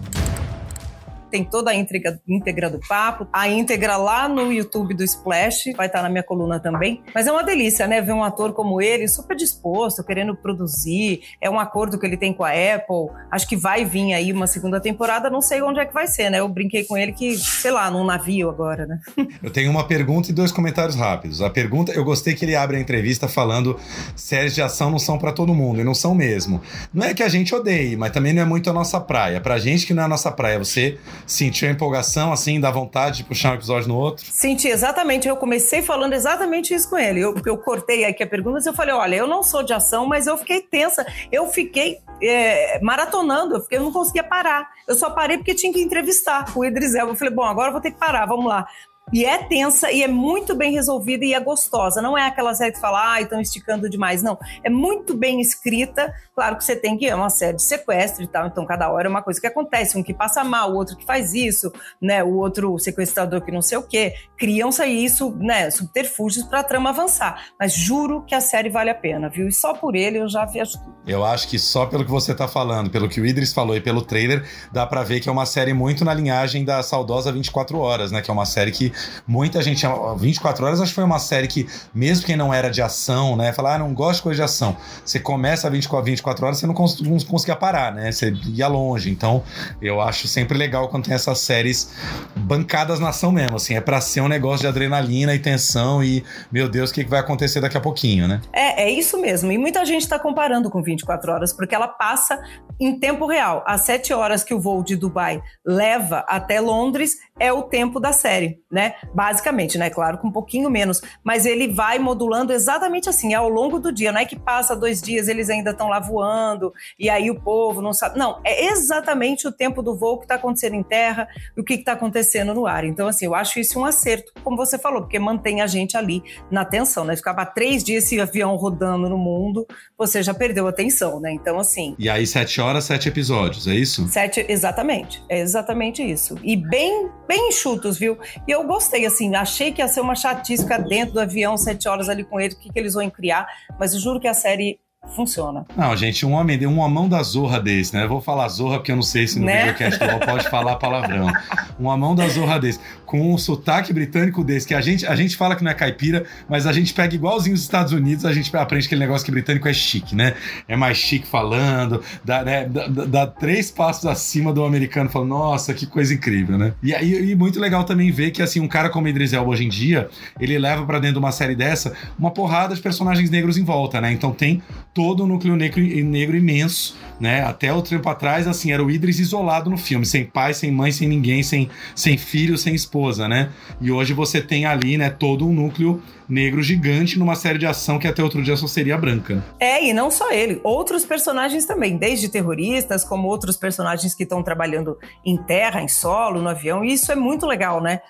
Tem toda a íntegra, íntegra do papo, a íntegra lá no YouTube do Splash, vai estar na minha coluna também. Mas é uma delícia, né? Ver um ator como ele, super disposto, querendo produzir. É um acordo que ele tem com a Apple. Acho que vai vir aí uma segunda temporada, não sei onde é que vai ser, né? Eu brinquei com ele que, sei lá, num navio agora, né?
Eu tenho uma pergunta e dois comentários rápidos. A pergunta, eu gostei que ele abre a entrevista falando séries de ação não são para todo mundo, e não são mesmo. Não é que a gente odeie, mas também não é muito a nossa praia. Pra gente que não é a nossa praia, você Sentiu a empolgação, assim, da vontade de puxar um episódio no outro?
Senti, exatamente. Eu comecei falando exatamente isso com ele. Eu, eu cortei aqui a pergunta, mas eu falei: olha, eu não sou de ação, mas eu fiquei tensa. Eu fiquei é, maratonando, eu, fiquei, eu não conseguia parar. Eu só parei porque tinha que entrevistar o Idris Elba. Eu falei: bom, agora eu vou ter que parar, vamos lá. E é tensa e é muito bem resolvida e é gostosa. Não é aquela série que fala, ah, estão esticando demais. Não. É muito bem escrita. Claro que você tem que. É uma série de sequestro e tal. Então, cada hora é uma coisa que acontece. Um que passa mal, o outro que faz isso, né? O outro sequestrador que não sei o quê. Criam-se isso, né? Subterfúgios para a trama avançar. Mas juro que a série vale a pena, viu? E só por ele eu já viajo tudo.
Eu acho que só pelo que você tá falando, pelo que o Idris falou e pelo trailer, dá para ver que é uma série muito na linhagem da saudosa 24 Horas, né? Que é uma série que muita gente. 24 Horas acho que foi uma série que, mesmo quem não era de ação, né? Falar, ah, não gosto de coisa de ação. Você começa a 24, 24 horas, você não, cons não conseguia parar, né? Você ia longe. Então, eu acho sempre legal quando tem essas séries bancadas na ação mesmo. Assim, é pra ser um negócio de adrenalina e tensão e, meu Deus, o que vai acontecer daqui a pouquinho, né?
É, é isso mesmo. E muita gente tá comparando com 24 horas, porque ela passa em tempo real. As sete horas que o voo de Dubai leva até Londres é o tempo da série, né? Basicamente, né? Claro, com um pouquinho menos. Mas ele vai modulando exatamente assim, ao longo do dia. Não é que passa dois dias, eles ainda estão lá voando, e aí o povo não sabe. Não, é exatamente o tempo do voo que está acontecendo em terra e o que está acontecendo no ar. Então, assim, eu acho isso um acerto, como você falou, porque mantém a gente ali na atenção, né? Ficava três dias esse avião rodando no mundo, você já perdeu a atenção, né? Então, assim.
E aí, sete horas, sete episódios, é isso?
Sete, exatamente. É exatamente isso. E bem, bem enxutos, viu? E eu gostei, assim, achei que ia ser uma chatice ficar dentro do avião sete horas ali com ele, o que, que eles vão criar, mas eu juro que a série funciona.
Não, gente, um homem, uma mão da zorra desse, né? Eu vou falar zorra porque eu não sei se no
Né?
videocast pode falar palavrão. Uma mão da zorra desse, com um sotaque britânico desse, que a gente, a gente fala que não é caipira, mas a gente pega igualzinho os Estados Unidos, a gente aprende aquele negócio que britânico é chique, né? É mais chique falando, dá, né, dá, dá- três passos acima do americano, falando, nossa, que coisa incrível, né? E aí, e muito legal também ver que, assim, um cara como Idris Elba hoje em dia, ele leva pra dentro de uma série dessa uma porrada de personagens negros em volta, né? Então tem todo um núcleo negro, negro imenso, né? Até o tempo atrás, assim, era o Idris isolado no filme, sem pai, sem mãe, sem ninguém, sem, sem filho, sem esposa, né? E hoje você tem ali, né, todo um núcleo negro gigante numa série de ação que até outro dia só seria branca.
É, e não só ele, outros personagens também, desde terroristas, como outros personagens que estão trabalhando em terra, em solo, no avião, e isso é muito legal, né?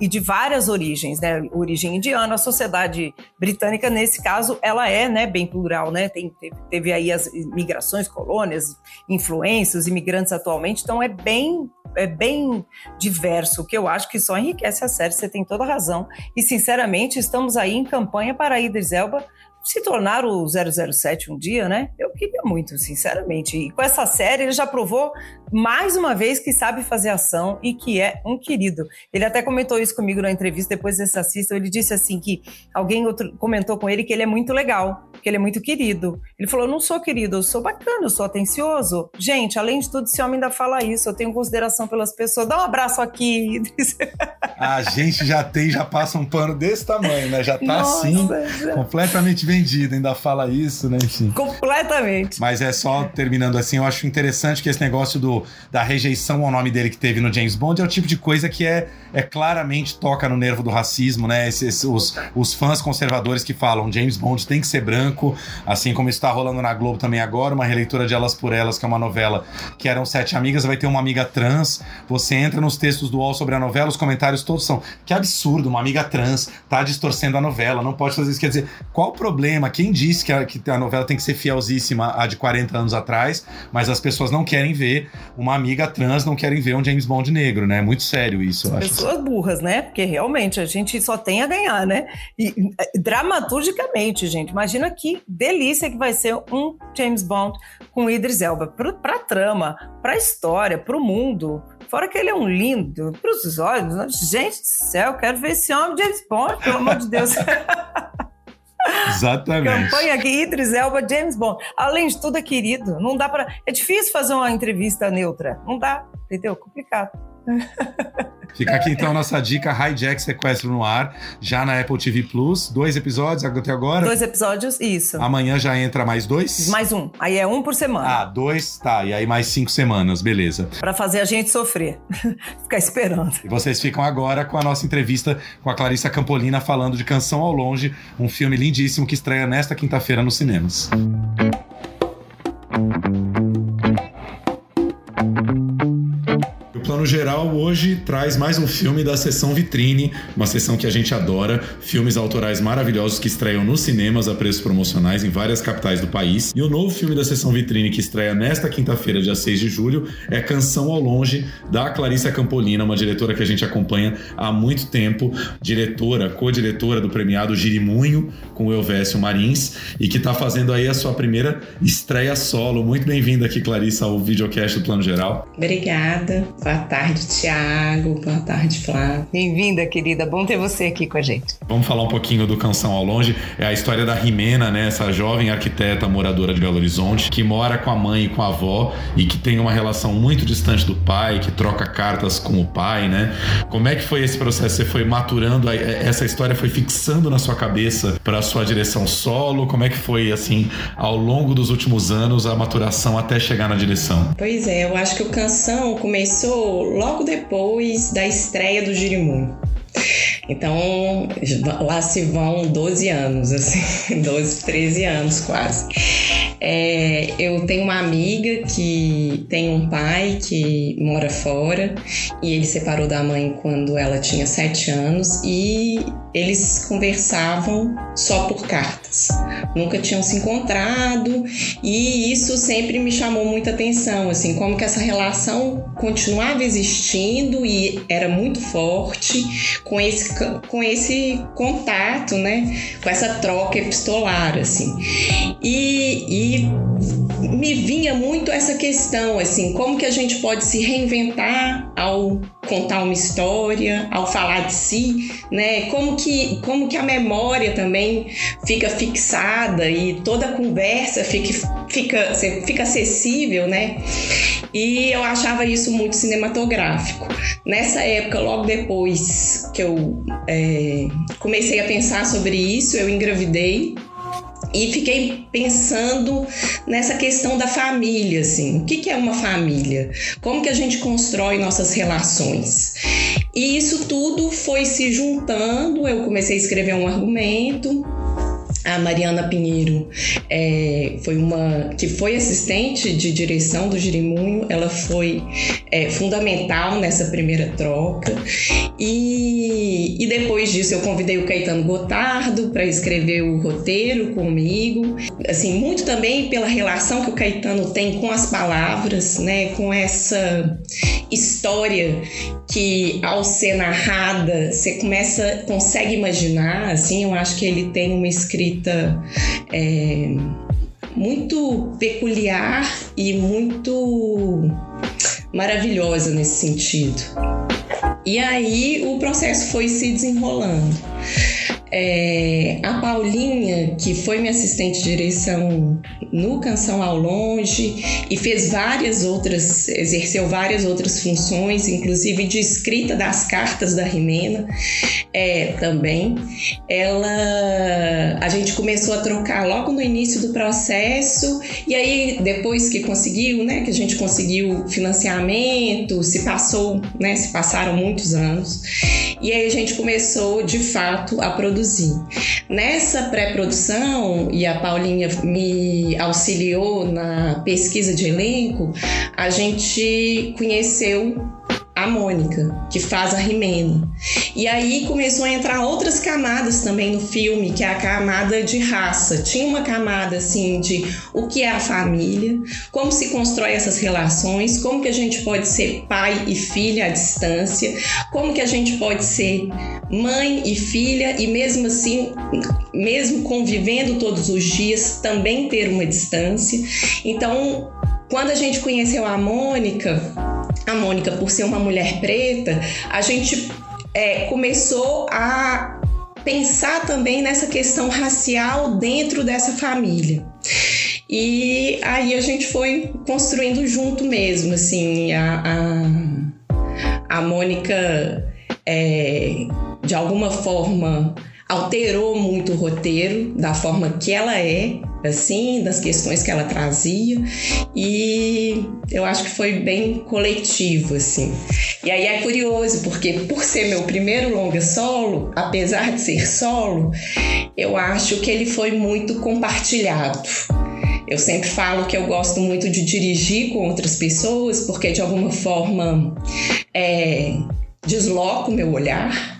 E de várias origens, né? Origem indiana, a sociedade britânica, nesse caso, ela é, né, bem plural, né? Tem, teve, aí as migrações, colônias, influências, imigrantes atualmente, então é bem é bem diverso, o que eu acho que só enriquece a série, você tem toda a razão. E, sinceramente, estamos aí em campanha para Idris Elba se tornar o 007 um dia, né? Eu queria muito, sinceramente. E com essa série ele já provou mais uma vez que sabe fazer ação e que é um querido. Ele até comentou isso comigo na entrevista depois desse assista. Ele disse assim que alguém outro comentou com ele que ele é muito legal, que ele é muito querido. Ele falou: "Eu não sou querido, eu sou bacana, eu sou atencioso". Gente, além de tudo, esse homem ainda fala isso. Eu tenho consideração pelas pessoas. Dá um abraço aqui.
A gente já tem, já passa um pano desse tamanho, né? Já tá
Nossa,
assim,
já.
completamente vendido, ainda fala isso, né? Enfim.
Completamente.
Mas é só terminando assim, eu acho interessante que esse negócio do, da rejeição ao nome dele que teve no James Bond é o tipo de coisa que é, é claramente toca no nervo do racismo, né? Esses, os, os fãs conservadores que falam James Bond tem que ser branco, assim como está rolando na Globo também agora, uma releitura de Elas por Elas, que é uma novela que eram sete amigas, vai ter uma amiga trans. Você entra nos textos do UOL sobre a novela, os comentários todos são que absurdo, uma amiga trans tá distorcendo a novela, não pode fazer isso. Quer dizer, qual o problema? Quem disse que a, que a novela tem que ser fielzíssima a de 40 anos atrás, mas as pessoas não querem ver uma amiga trans, não querem ver um James Bond negro, né? É muito sério isso, eu acho.
Pessoas burras, né? Porque realmente a gente só tem a ganhar, né? E eh, dramaturgicamente, gente, imagina que delícia que vai ser um James Bond com Idris Elba pro, pra trama, pra história, pro mundo. Fora que ele é um lindo, pros olhos. né? Gente do céu, quero ver esse homem James Bond, pelo amor de Deus.
Exatamente.
Campanha aqui, Idris Elba, James Bond. Além de tudo, é querido. Não dá para. É difícil fazer uma entrevista neutra. Não dá, entendeu? Complicado.
Fica aqui então a nossa dica Hijack Sequestro no ar, já na Apple TV Plus. Dois episódios até agora.
Dois episódios, isso.
Amanhã já entra mais dois?
Mais um. Aí é um por semana.
Ah, dois, tá. E aí mais cinco semanas, beleza.
Pra fazer a gente sofrer. Ficar esperando.
E vocês ficam agora com a nossa entrevista com a Clarissa Campolina falando de Canção ao Longe, um filme lindíssimo que estreia nesta quinta-feira nos cinemas. O Plano Geral hoje traz mais um filme da sessão Vitrine, uma sessão que a gente adora, filmes autorais maravilhosos que estreiam nos cinemas a preços promocionais em várias capitais do país. E o novo filme da sessão Vitrine que estreia nesta quinta-feira, dia 6 de julho, é Canção ao Longe, da Clarissa Campolina, uma diretora que a gente acompanha há muito tempo, diretora, co-diretora do premiado Girimunho com o Elvésio Marins e que está fazendo aí a sua primeira estreia solo. Muito bem-vinda aqui, Clarissa, ao videocast do Plano Geral.
Obrigada. Boa tarde, Tiago. Boa tarde, Flávio.
Bem-vinda, querida. Bom ter você aqui com a gente.
Vamos falar um pouquinho do Canção ao Longe. É a história da Rimena, né? Essa jovem arquiteta moradora de Belo Horizonte que mora com a mãe e com a avó e que tem uma relação muito distante do pai, que troca cartas com o pai, né? Como é que foi esse processo? Você foi maturando essa história foi fixando na sua cabeça para sua direção solo? Como é que foi assim ao longo dos últimos anos a maturação até chegar na direção?
Pois é, eu acho que o Canção começou logo depois da estreia do Girimundo. Então, lá se vão 12 anos, assim, 12, 13 anos quase. É, eu tenho uma amiga que tem um pai que mora fora e ele separou da mãe quando ela tinha 7 anos e eles conversavam só por cartas. Nunca tinham se encontrado e isso sempre me chamou muita atenção, assim, como que essa relação continuava existindo e era muito forte com esse, com esse contato, né? Com essa troca epistolar, assim. E, e me vinha muito essa questão, assim, como que a gente pode se reinventar ao contar uma história, ao falar de si, né? Como que, como que a memória também fica fixada e toda a conversa fica, fica, fica acessível, né? E eu achava isso muito cinematográfico. Nessa época, logo depois que eu é, comecei a pensar sobre isso, eu engravidei e fiquei pensando nessa questão da família, assim, o que, que é uma família? Como que a gente constrói nossas relações? E isso tudo foi se juntando, eu comecei a escrever um argumento, a Mariana Pinheiro é, foi uma que foi assistente de direção do Girimunho, ela foi é, fundamental nessa primeira troca. E, e depois disso eu convidei o Caetano Gotardo para escrever o roteiro comigo. Assim, muito também pela relação que o Caetano tem com as palavras, né, com essa história que ao ser narrada você começa consegue imaginar, assim, eu acho que ele tem uma escrita escrita é, muito peculiar e muito maravilhosa nesse sentido. E aí o processo foi se desenrolando. É, a Paulinha, que foi minha assistente de direção no Canção ao Longe e fez várias outras, exerceu várias outras funções, inclusive de escrita das cartas da Rimena é, também. Ela, a gente começou a trocar logo no início do processo e aí depois que conseguiu, né, que a gente conseguiu financiamento, se passou, né, se passaram muitos anos e aí a gente começou de fato a produzir produzir. Nessa pré-produção, e a Paulinha me auxiliou na pesquisa de elenco, a gente conheceu Mônica, que faz a Rimena. E aí começou a entrar outras camadas também no filme, que é a camada de raça. Tinha uma camada assim de o que é a família, como se constrói essas relações, como que a gente pode ser pai e filha à distância, como que a gente pode ser mãe e filha e mesmo assim, mesmo convivendo todos os dias, também ter uma distância. Então, quando a gente conheceu a Mônica, a Mônica, por ser uma mulher preta, a gente é, começou a pensar também nessa questão racial dentro dessa família. E aí a gente foi construindo junto mesmo, assim, a, a, a Mônica é, de alguma forma alterou muito o roteiro da forma que ela é, assim, das questões que ela trazia, e eu acho que foi bem coletivo, assim. E aí é curioso, porque por ser meu primeiro longa solo, apesar de ser solo, eu acho que ele foi muito compartilhado. Eu sempre falo que eu gosto muito de dirigir com outras pessoas, porque de alguma forma é, desloco meu olhar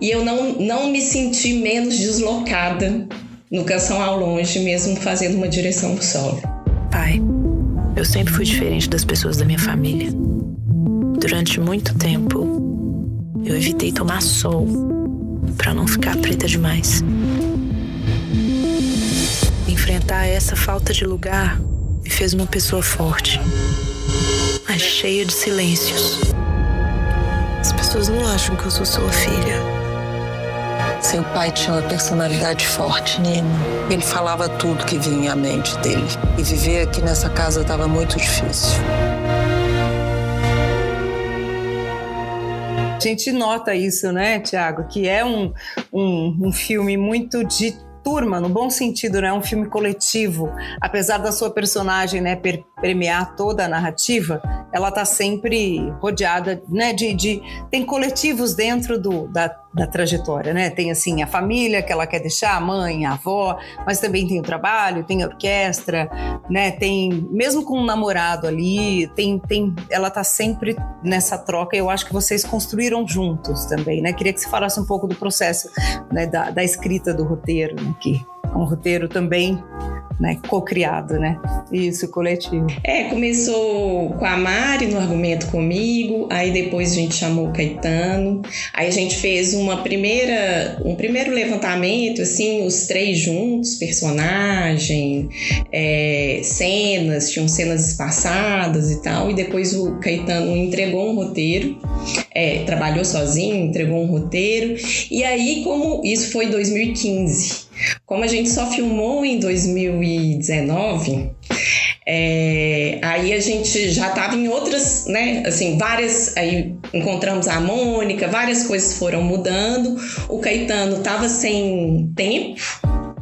e eu não, não me senti menos deslocada no Canção ao Longe, mesmo fazendo uma direção solo.
Pai, eu sempre fui diferente das pessoas da minha família. Durante muito tempo, eu evitei tomar sol para não ficar preta demais. Enfrentar essa falta de lugar me fez uma pessoa forte, mas cheia de silêncios pessoas não acham que eu sou sua filha.
Seu pai tinha uma personalidade forte, Nina. Ele falava tudo que vinha à mente dele. E viver aqui nessa casa estava muito difícil.
A gente nota isso, né, Tiago? Que é um, um, um filme muito de turma, no bom sentido, né? Um filme coletivo. Apesar da sua personagem, né, per premiar toda a narrativa, ela tá sempre rodeada, né, de, de tem coletivos dentro do, da, da trajetória, né? Tem assim a família que ela quer deixar, a mãe, a avó, mas também tem o trabalho, tem a orquestra, né? Tem mesmo com um namorado ali, tem tem ela tá sempre nessa troca. Eu acho que vocês construíram juntos também, né? Queria que você falasse um pouco do processo, né, da, da escrita do roteiro, né? Que é um roteiro também né, co-criado, né? Isso, coletivo.
É, começou com a Mari no argumento comigo, aí depois a gente chamou o Caetano, aí a gente fez uma primeira, um primeiro levantamento, assim, os três juntos, personagem, é, cenas, tinham cenas espaçadas e tal, e depois o Caetano entregou um roteiro, é, trabalhou sozinho, entregou um roteiro, e aí como isso foi 2015, como a gente só filmou em 2019, é, aí a gente já estava em outras, né? Assim, várias. Aí encontramos a Mônica, várias coisas foram mudando. O Caetano estava sem tempo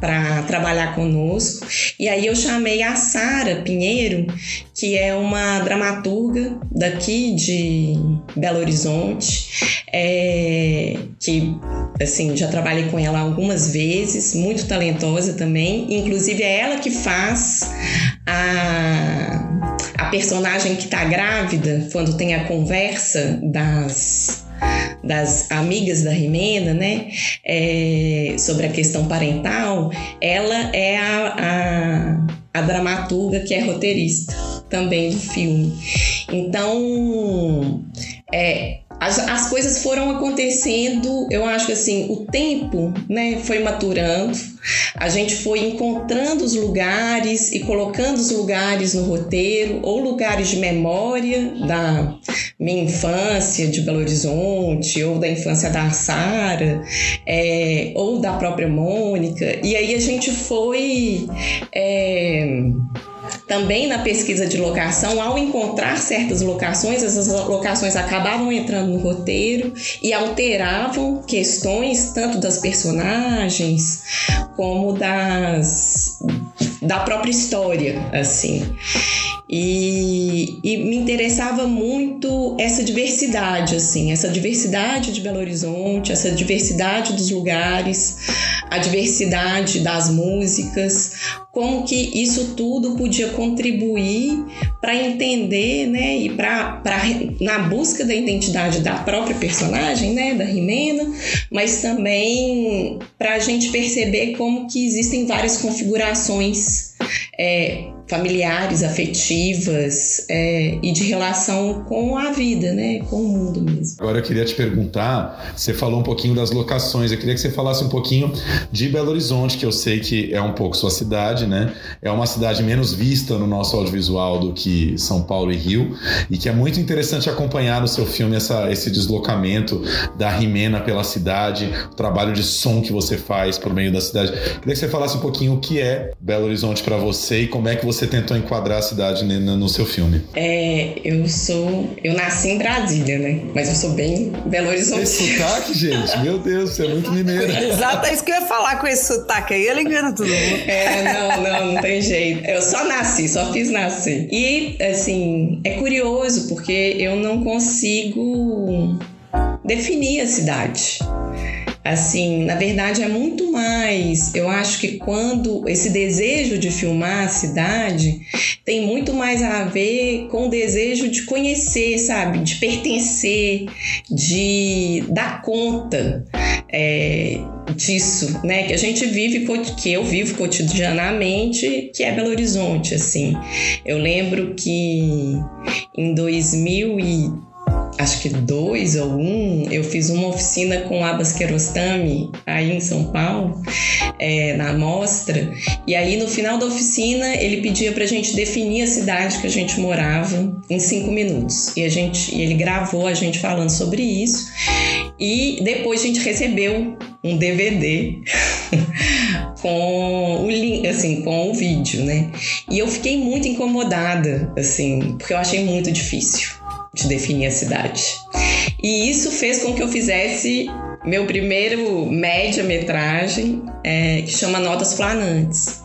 para trabalhar conosco. E aí eu chamei a Sara Pinheiro, que é uma dramaturga daqui de Belo Horizonte, é, que assim já trabalhei com ela algumas vezes, muito talentosa também. Inclusive é ela que faz a, a personagem que está grávida quando tem a conversa das das amigas da Rimena, né, é, sobre a questão parental, ela é a, a, a dramaturga que é roteirista também do filme. Então, é, as, as coisas foram acontecendo, eu acho que assim, o tempo né, foi maturando, a gente foi encontrando os lugares e colocando os lugares no roteiro, ou lugares de memória da minha infância de Belo Horizonte, ou da infância da Sara, é, ou da própria Mônica, e aí a gente foi. É, também na pesquisa de locação, ao encontrar certas locações, essas locações acabavam entrando no roteiro e alteravam questões tanto das personagens como das da própria história, assim. E, e, me interessava muito essa diversidade, assim, essa diversidade de Belo Horizonte, essa diversidade dos lugares, a diversidade das músicas, como que isso tudo podia contribuir para entender, né, e para na busca da identidade da própria personagem, né, da Rimena, mas também para a gente perceber como que existem várias configurações é, familiares, afetivas é, e de relação com a vida, né? Com o mundo mesmo.
Agora eu queria te perguntar, você falou um pouquinho das locações, eu queria que você falasse um pouquinho de Belo Horizonte, que eu sei que é um pouco sua cidade, né? É uma cidade menos vista no nosso audiovisual do que São Paulo e Rio, e que é muito interessante acompanhar no seu filme essa, esse deslocamento da Rimena pela cidade, o trabalho de som que você faz por meio da cidade. Queria que você falasse um pouquinho o que é Belo Horizonte para você e como é que você tentou enquadrar a cidade no seu filme.
É, eu sou. Eu nasci em Brasília, né? Mas eu sou bem Belo Horizonte.
Esse sotaque, gente, meu Deus, você é muito mineira.
Exato, é isso que eu ia falar com esse sotaque aí, ele engana todo mundo.
É, não, não, não tem jeito. Eu só nasci, só fiz nascer. E, assim, é curioso porque eu não consigo definir a cidade. Assim, na verdade é muito mais. Eu acho que quando esse desejo de filmar a cidade tem muito mais a ver com o desejo de conhecer, sabe? De pertencer, de dar conta é, disso, né? Que a gente vive, que eu vivo cotidianamente, que é Belo Horizonte, assim. Eu lembro que em 2000 e acho que dois ou um, eu fiz uma oficina com Abbas Kiarostami aí em São Paulo, é, na mostra. E aí no final da oficina ele pedia pra gente definir a cidade que a gente morava em cinco minutos. E a gente, e ele gravou a gente falando sobre isso. E depois a gente recebeu um DVD com o link, assim, com o vídeo, né? E eu fiquei muito incomodada, assim, porque eu achei muito difícil de definir a cidade. E isso fez com que eu fizesse meu primeiro média-metragem, é, que chama Notas Flanantes.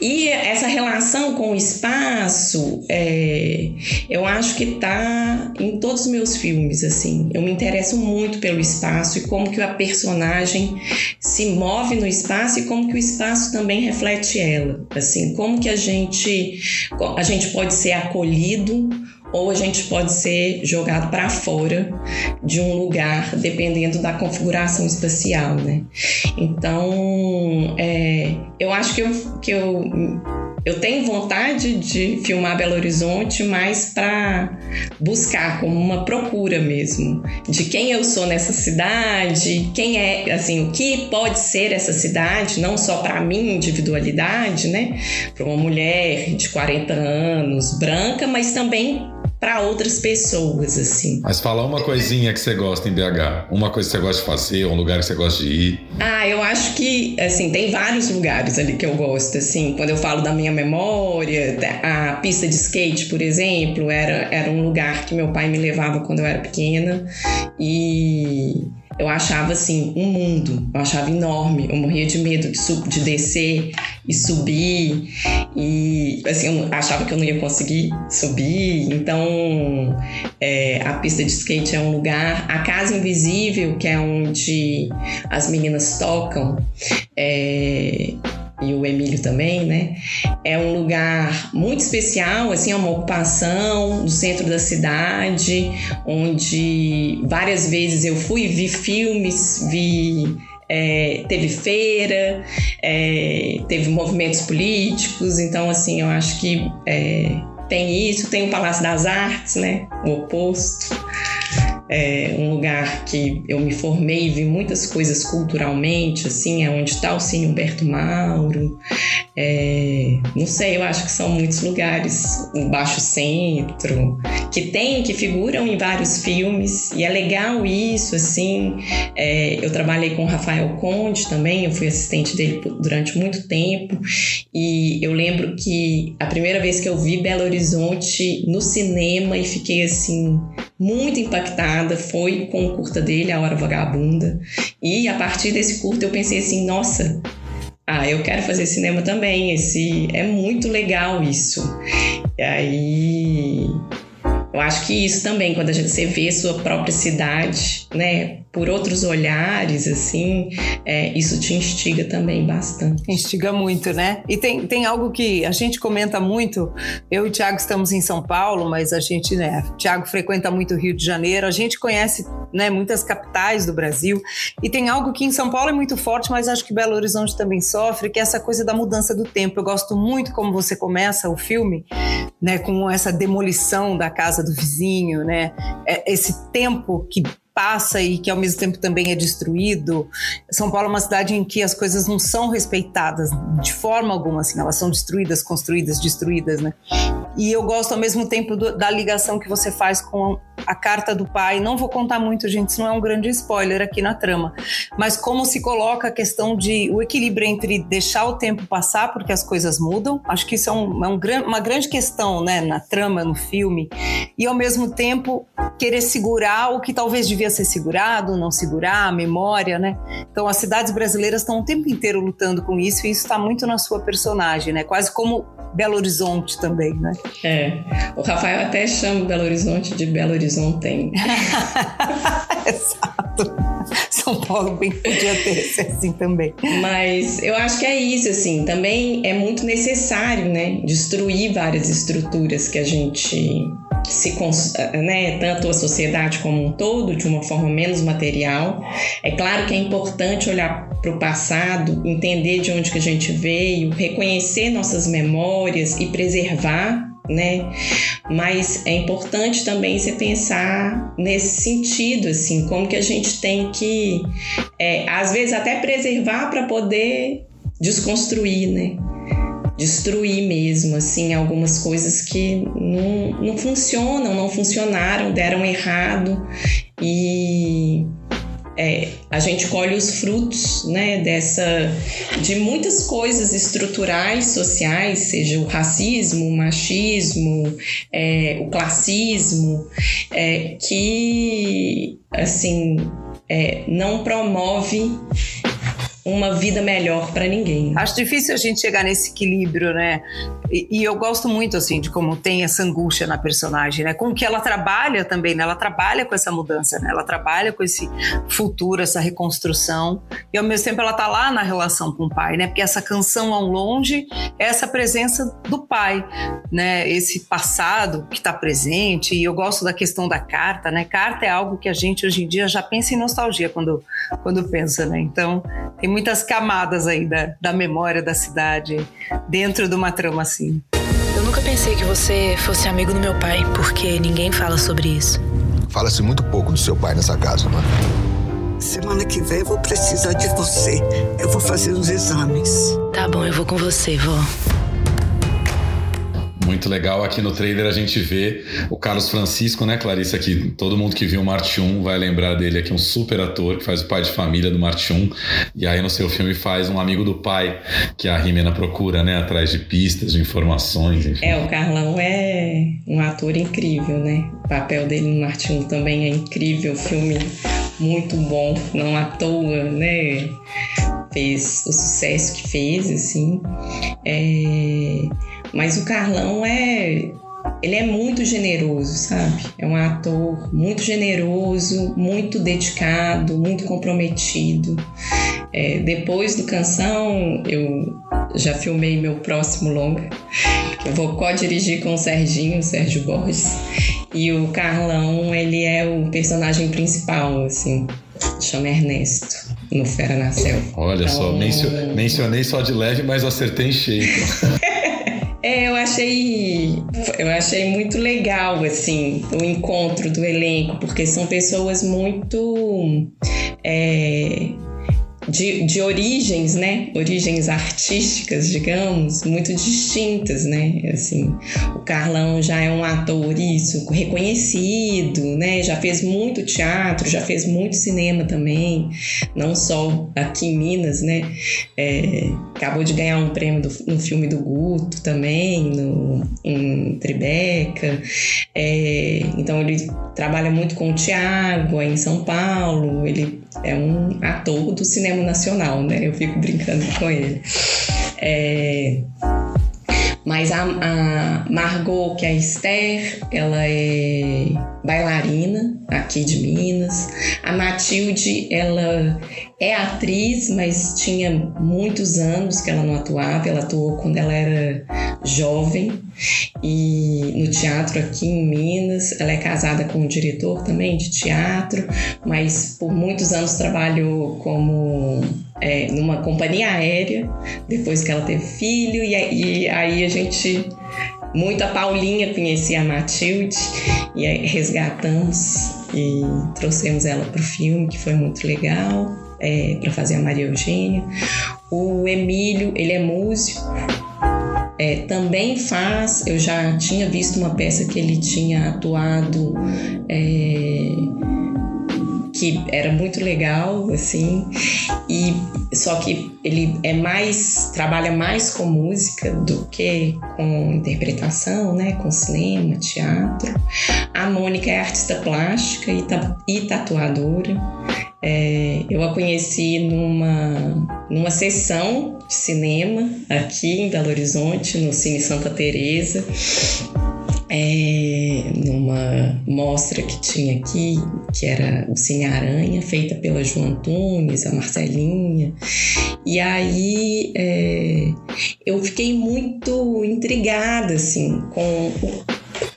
E essa relação com o espaço, é, eu acho que tá em todos os meus filmes, assim. Eu me interesso muito pelo espaço e como que a personagem se move no espaço e como que o espaço também reflete ela. Assim, como que a gente, a gente pode ser acolhido ou a gente pode ser jogado para fora de um lugar, dependendo da configuração espacial, né? Então, é, eu acho que eu, que eu, eu tenho vontade de filmar Belo Horizonte, mas para buscar como uma procura mesmo de quem eu sou nessa cidade, quem é, assim, o que pode ser essa cidade, não só para minha individualidade, né? Para uma mulher de 40 anos, branca, mas também para outras pessoas, assim.
Mas fala uma coisinha que você gosta em BH. Uma coisa que você gosta de fazer, um lugar que você gosta de ir.
Ah, eu acho que, assim, tem vários lugares ali que eu gosto, assim. Quando eu falo da minha memória, a pista de skate, por exemplo, era, era um lugar que meu pai me levava quando eu era pequena. E eu achava assim um mundo, eu achava enorme, eu morria de medo de, de descer e subir e assim eu achava que eu não ia conseguir subir. Então é, a pista de skate é um lugar, a casa invisível que é onde as meninas tocam. É, e o Emílio também, né? É um lugar muito especial, assim, é uma ocupação no centro da cidade, onde várias vezes eu fui vi filmes, vi é, teve feira, é, teve movimentos políticos, então assim eu acho que é, tem isso, tem o Palácio das Artes, né? O oposto é um lugar que eu me formei e vi muitas coisas culturalmente, assim, é onde está o Cine Humberto Mauro. É, não sei, eu acho que são muitos lugares, o Baixo Centro, que tem, que figuram em vários filmes, e é legal isso, assim. É, eu trabalhei com o Rafael Conde também, eu fui assistente dele durante muito tempo, e eu lembro que a primeira vez que eu vi Belo Horizonte no cinema e fiquei assim, muito impactada foi com o curta dele, A Hora Vagabunda. E a partir desse curta eu pensei assim, nossa, ah, eu quero fazer cinema também. Esse é muito legal isso. E aí eu acho que isso também, quando a gente você vê sua própria cidade, né, por outros olhares, assim, é, isso te instiga também bastante.
Instiga muito, né? E tem, tem algo que a gente comenta muito. Eu e o Thiago estamos em São Paulo, mas a gente, né? O Thiago frequenta muito o Rio de Janeiro. A gente conhece, né, muitas capitais do Brasil. E tem algo que em São Paulo é muito forte, mas acho que Belo Horizonte também sofre, que é essa coisa da mudança do tempo. Eu gosto muito como você começa o filme, né, com essa demolição da casa do vizinho, né? É, esse tempo que passa e que ao mesmo tempo também é destruído. São Paulo é uma cidade em que as coisas não são respeitadas de forma alguma, assim, elas são destruídas, construídas, destruídas, né? E eu gosto ao mesmo tempo do, da ligação que você faz com a carta do pai. Não vou contar muito, gente, isso não é um grande spoiler aqui na trama, mas como se coloca a questão de o equilíbrio entre deixar o tempo passar porque as coisas mudam. Acho que isso é, um, é um, uma grande questão, né, na trama, no filme, e ao mesmo tempo querer segurar o que talvez devia ser segurado, não segurar, a memória, né? Então as cidades brasileiras estão o tempo inteiro lutando com isso e isso está muito na sua personagem, né? Quase como Belo Horizonte também, né?
É. O Rafael até chama Belo Horizonte de Belo Horizonte.
Exato. São Paulo bem podia ter assim também.
Mas eu acho que é isso, assim. Também é muito necessário, né? Destruir várias estruturas que a gente se né, tanto a sociedade como um todo de uma forma menos material. É claro que é importante olhar para o passado, entender de onde que a gente veio, reconhecer nossas memórias e preservar né? mas é importante também você pensar nesse sentido, assim, como que a gente tem que, é, às vezes, até preservar para poder desconstruir, né? Destruir mesmo, assim, algumas coisas que não, não funcionam, não funcionaram, deram errado e é, a gente colhe os frutos né, dessa de muitas coisas estruturais sociais, seja o racismo, o machismo, é, o classismo, é, que assim é, não promove uma vida melhor para ninguém.
Acho difícil a gente chegar nesse equilíbrio, né? E, e, eu gosto muito, assim, de como tem essa angústia na personagem, né? Com que ela trabalha também, né? Ela trabalha com essa mudança, né? Ela trabalha com esse futuro, essa reconstrução. E ao mesmo tempo ela tá lá na relação com o pai, né? Porque essa canção ao longe é essa presença do pai, né? Esse passado que está presente. E eu gosto da questão da carta, né? Carta é algo que a gente hoje em dia já pensa em nostalgia quando, quando pensa, né? Então, tem muitas camadas aí da, da memória da cidade dentro de uma trama assim.
Eu nunca pensei que você fosse amigo do meu pai, porque ninguém fala sobre isso.
Fala-se muito pouco do seu pai nessa casa, mano.
Semana que vem eu vou precisar de você. Eu vou fazer os exames.
Tá bom, eu vou com você, vó.
Muito legal. Aqui no trailer a gente vê o Carlos Francisco, né, Clarissa? Que todo mundo que viu o Marte 1 vai lembrar dele aqui, um super ator que faz o pai de família do Marte 1. E aí no seu filme faz um amigo do pai que a Rimena procura, né? Atrás de pistas, de informações, enfim.
É, o Carlão é um ator incrível, né? O papel dele no Marte 1 também é incrível. Filme muito bom, não à toa, né? Fez o sucesso que fez, assim. É mas o Carlão é. Ele é muito generoso, sabe? É um ator muito generoso, muito dedicado, muito comprometido. É, depois do Canção, eu já filmei meu próximo longa, que eu vou co-dirigir com o Serginho, o Sérgio Borges. E o Carlão, ele é o personagem principal, assim, chama Ernesto, no Fera na Selva.
Olha então, só, mencionei só de leve, mas acertei em cheio.
É, eu achei, eu achei muito legal assim o encontro do elenco, porque são pessoas muito é, de, de origens, né? Origens artísticas, digamos, muito distintas, né? Assim, o Carlão já é um ator isso reconhecido, né? Já fez muito teatro, já fez muito cinema também, não só aqui em Minas, né? É, acabou de ganhar um prêmio do, no filme do Guto também, no, em Tribeca. É, então ele trabalha muito com o Tiago em São Paulo. Ele é um ator do cinema nacional, né? Eu fico brincando com ele. É... Mas a, a, Margot, que é a Esther, ela é bailarina aqui de Minas. A Matilde, ela é atriz, mas tinha muitos anos que ela não atuava. Ela atuou quando ela era jovem e no teatro aqui em Minas. Ela é casada com um diretor também de teatro, mas por muitos anos trabalhou como é, numa companhia aérea depois que ela teve filho e, e aí a gente muito a Paulinha conhecia a Matilde e resgatamos e trouxemos ela para o filme que foi muito legal é, para fazer a Maria Eugênia. O Emílio ele é músico é, também faz, eu já tinha visto uma peça que ele tinha atuado é, que era muito legal, assim, e só que ele é mais trabalha mais com música do que com interpretação, né, com cinema, teatro. A Mônica é artista plástica e, e tatuadora. É, eu a conheci numa, numa sessão de cinema aqui em Belo Horizonte, no Cine Santa Teresa é, numa mostra que tinha aqui, que era o Cine Aranha, feita pela João Antunes, a Marcelinha. E aí é, eu fiquei muito intrigada assim, com o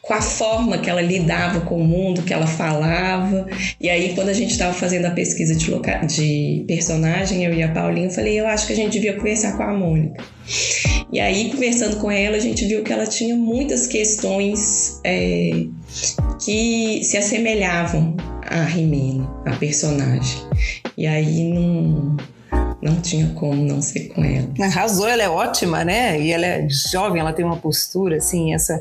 com a forma que ela lidava com o mundo, que ela falava. E aí, quando a gente estava fazendo a pesquisa de, loca... de personagem, eu e a Paulinha, eu falei, eu acho que a gente devia conversar com a Mônica. E aí, conversando com ela, a gente viu que ela tinha muitas questões é, que se assemelhavam a Rimena, a personagem. E aí não, não tinha como não ser com ela.
Arrasou, ela é ótima, né? E ela é jovem, ela tem uma postura, assim, essa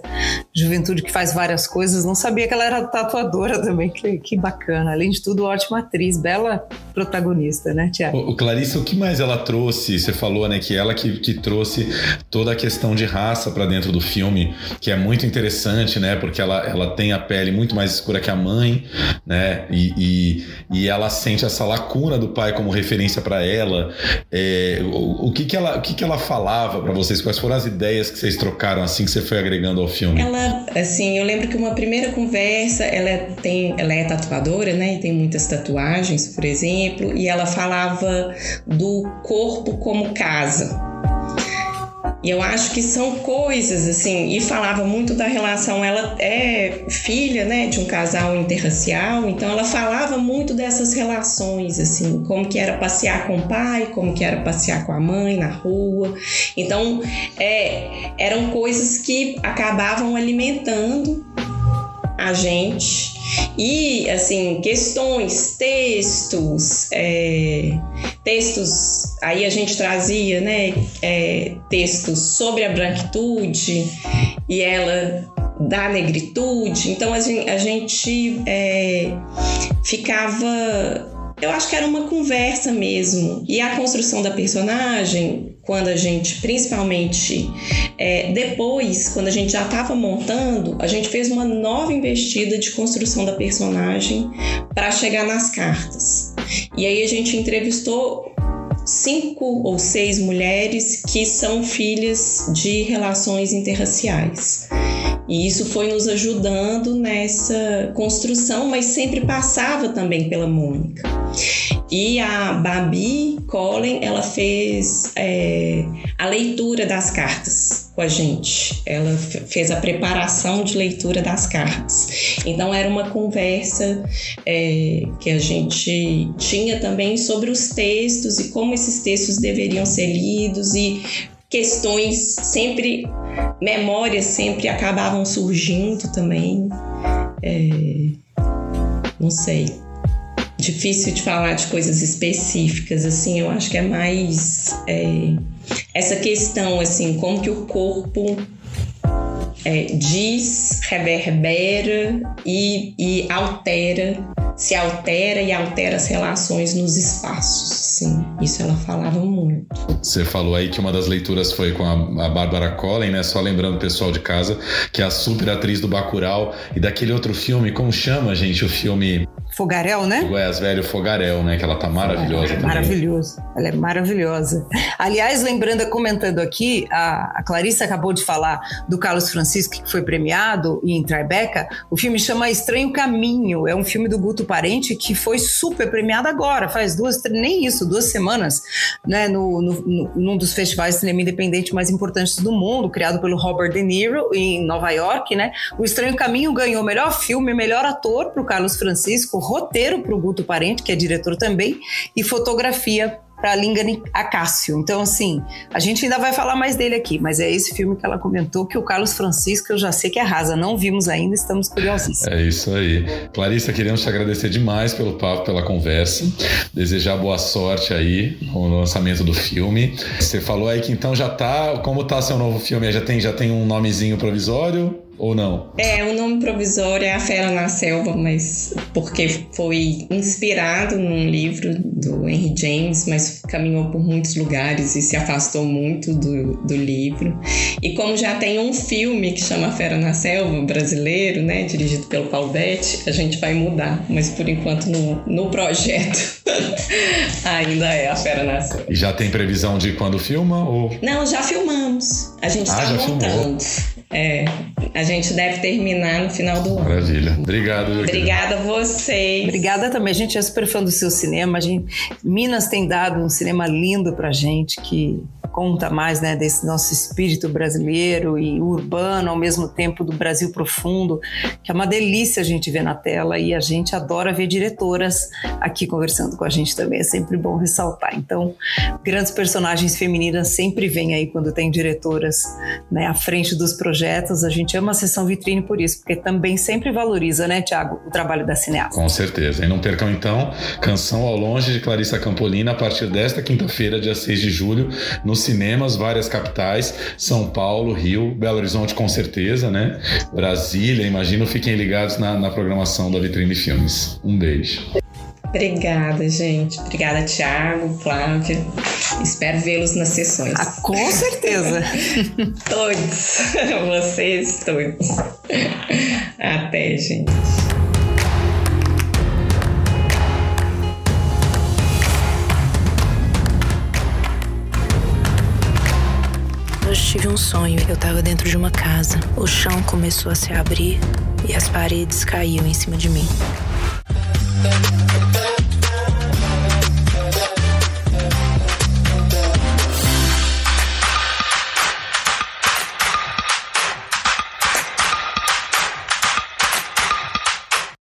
juventude que faz várias coisas. Não sabia que ela era tatuadora também, que, que bacana. Além de tudo, ótima atriz, bela protagonista, né, Tiago?
O, Clarissa, o que mais ela trouxe? Você falou, né, que ela que, que trouxe toda a questão de raça para dentro do filme, que é muito interessante, né, porque ela, ela tem a pele muito mais escura que a mãe, né, e, e, e ela sente essa lacuna do pai como referência para ela. É, o, o, que que ela, o que que ela falava para vocês? Quais foram as ideias que vocês trocaram assim que você foi agregando ao filme?
Ela, assim, eu lembro que uma primeira conversa, ela tem, ela é tatuadora, né, e tem muitas tatuagens, por exemplo exemplo, e ela falava do corpo como casa. E eu acho que são coisas assim, e falava muito da relação. Ela é filha, né, de um casal interracial, então ela falava muito dessas relações, assim, como que era passear com o pai, como que era passear com a mãe na rua. Então, é, eram coisas que acabavam alimentando a gente e, assim, questões, textos, é, textos, aí a gente trazia, né, é, textos sobre a branquitude e ela da negritude. Então a gente, a gente é, ficava eu acho que era uma conversa mesmo. E a construção da personagem, quando a gente, principalmente é, depois, quando a gente já estava montando, a gente fez uma nova investida de construção da personagem para chegar nas cartas. E aí a gente entrevistou cinco ou seis mulheres que são filhas de relações interraciais. E isso foi nos ajudando nessa construção, mas sempre passava também pela Mônica. E a Babi Collen, ela fez é, a leitura das cartas com a gente. Ela fez a preparação de leitura das cartas. Então era uma conversa é, que a gente tinha também sobre os textos e como esses textos deveriam ser lidos e questões sempre, memórias sempre acabavam surgindo também. É, não sei. Difícil de falar de coisas específicas, assim, eu acho que é mais é, essa questão, assim, como que o corpo é, diz, reverbera e, e altera, se altera e altera as relações nos espaços. Sim, isso ela falava muito.
Você falou aí que uma das leituras foi com a, a Bárbara Collen, né? Só lembrando o pessoal de casa, que é a super atriz do Bacurau e daquele outro filme, como chama, gente, o filme
Fogarel, né?
O Goiás Velho Fogarel, né? Que ela tá maravilhosa é, também.
Maravilhoso. Ela é maravilhosa. Aliás, lembrando, comentando aqui, a, a Clarissa acabou de falar do Carlos Francisco, que foi premiado em Tribeca. O filme chama Estranho Caminho. É um filme do Guto Parente que foi super premiado agora, faz duas, nem isso, duas semanas, né? No, no, no, num dos festivais de cinema independente mais importantes do mundo, criado pelo Robert De Niro em Nova York, né? O Estranho Caminho ganhou melhor filme, melhor ator para o Carlos Francisco, roteiro para o Guto Parente, que é diretor também, e fotografia para Lingani Acácio. Então, assim, a gente ainda vai falar mais dele aqui, mas é esse filme que ela comentou que o Carlos Francisco eu já sei que arrasa. Não vimos ainda, estamos curiosíssimos.
É isso aí. Clarissa, queremos te agradecer demais pelo papo, pela conversa. Desejar boa sorte aí no lançamento do filme. Você falou aí que então já tá. Como tá seu novo filme? Já tem, já tem um nomezinho provisório? Ou não?
É, o nome provisório é A Fera na Selva, mas porque foi inspirado num livro do Henry James, mas caminhou por muitos lugares e se afastou muito do, do livro. E como já tem um filme que chama A Fera na Selva, brasileiro, né, dirigido pelo Paulo Betti, a gente vai mudar, mas por enquanto no, no projeto ainda é A Fera na Selva.
E já tem previsão de quando filma? Ou...
Não, já filmamos. A gente está ah, montando. Filmou. É, a gente deve terminar no final do ano.
Maravilha. Obrigado.
Obrigada a vocês.
Obrigada também. A gente é super fã do seu cinema. A gente, Minas tem dado um cinema lindo pra gente que conta mais né, desse nosso espírito brasileiro e urbano, ao mesmo tempo do Brasil profundo, que é uma delícia a gente ver na tela e a gente adora ver diretoras aqui conversando com a gente também, é sempre bom ressaltar. Então, grandes personagens femininas sempre vêm aí quando tem diretoras né, à frente dos projetos. A gente ama a sessão vitrine por isso, porque também sempre valoriza, né, Tiago, o trabalho da cineasta.
Com certeza. E não percam então Canção ao Longe de Clarissa Campolina a partir desta quinta-feira, dia 6 de julho, nos cinemas, várias capitais, São Paulo, Rio, Belo Horizonte com certeza, né? Brasília, imagino, fiquem ligados na, na programação da Vitrine Filmes. Um beijo.
Obrigada, gente. Obrigada, Thiago, Flávia. Espero vê-los nas sessões.
Ah, com certeza.
todos. Vocês todos. Até, gente.
Hoje tive um sonho. Eu tava dentro de uma casa. O chão começou a se abrir e as paredes caíam em cima de mim.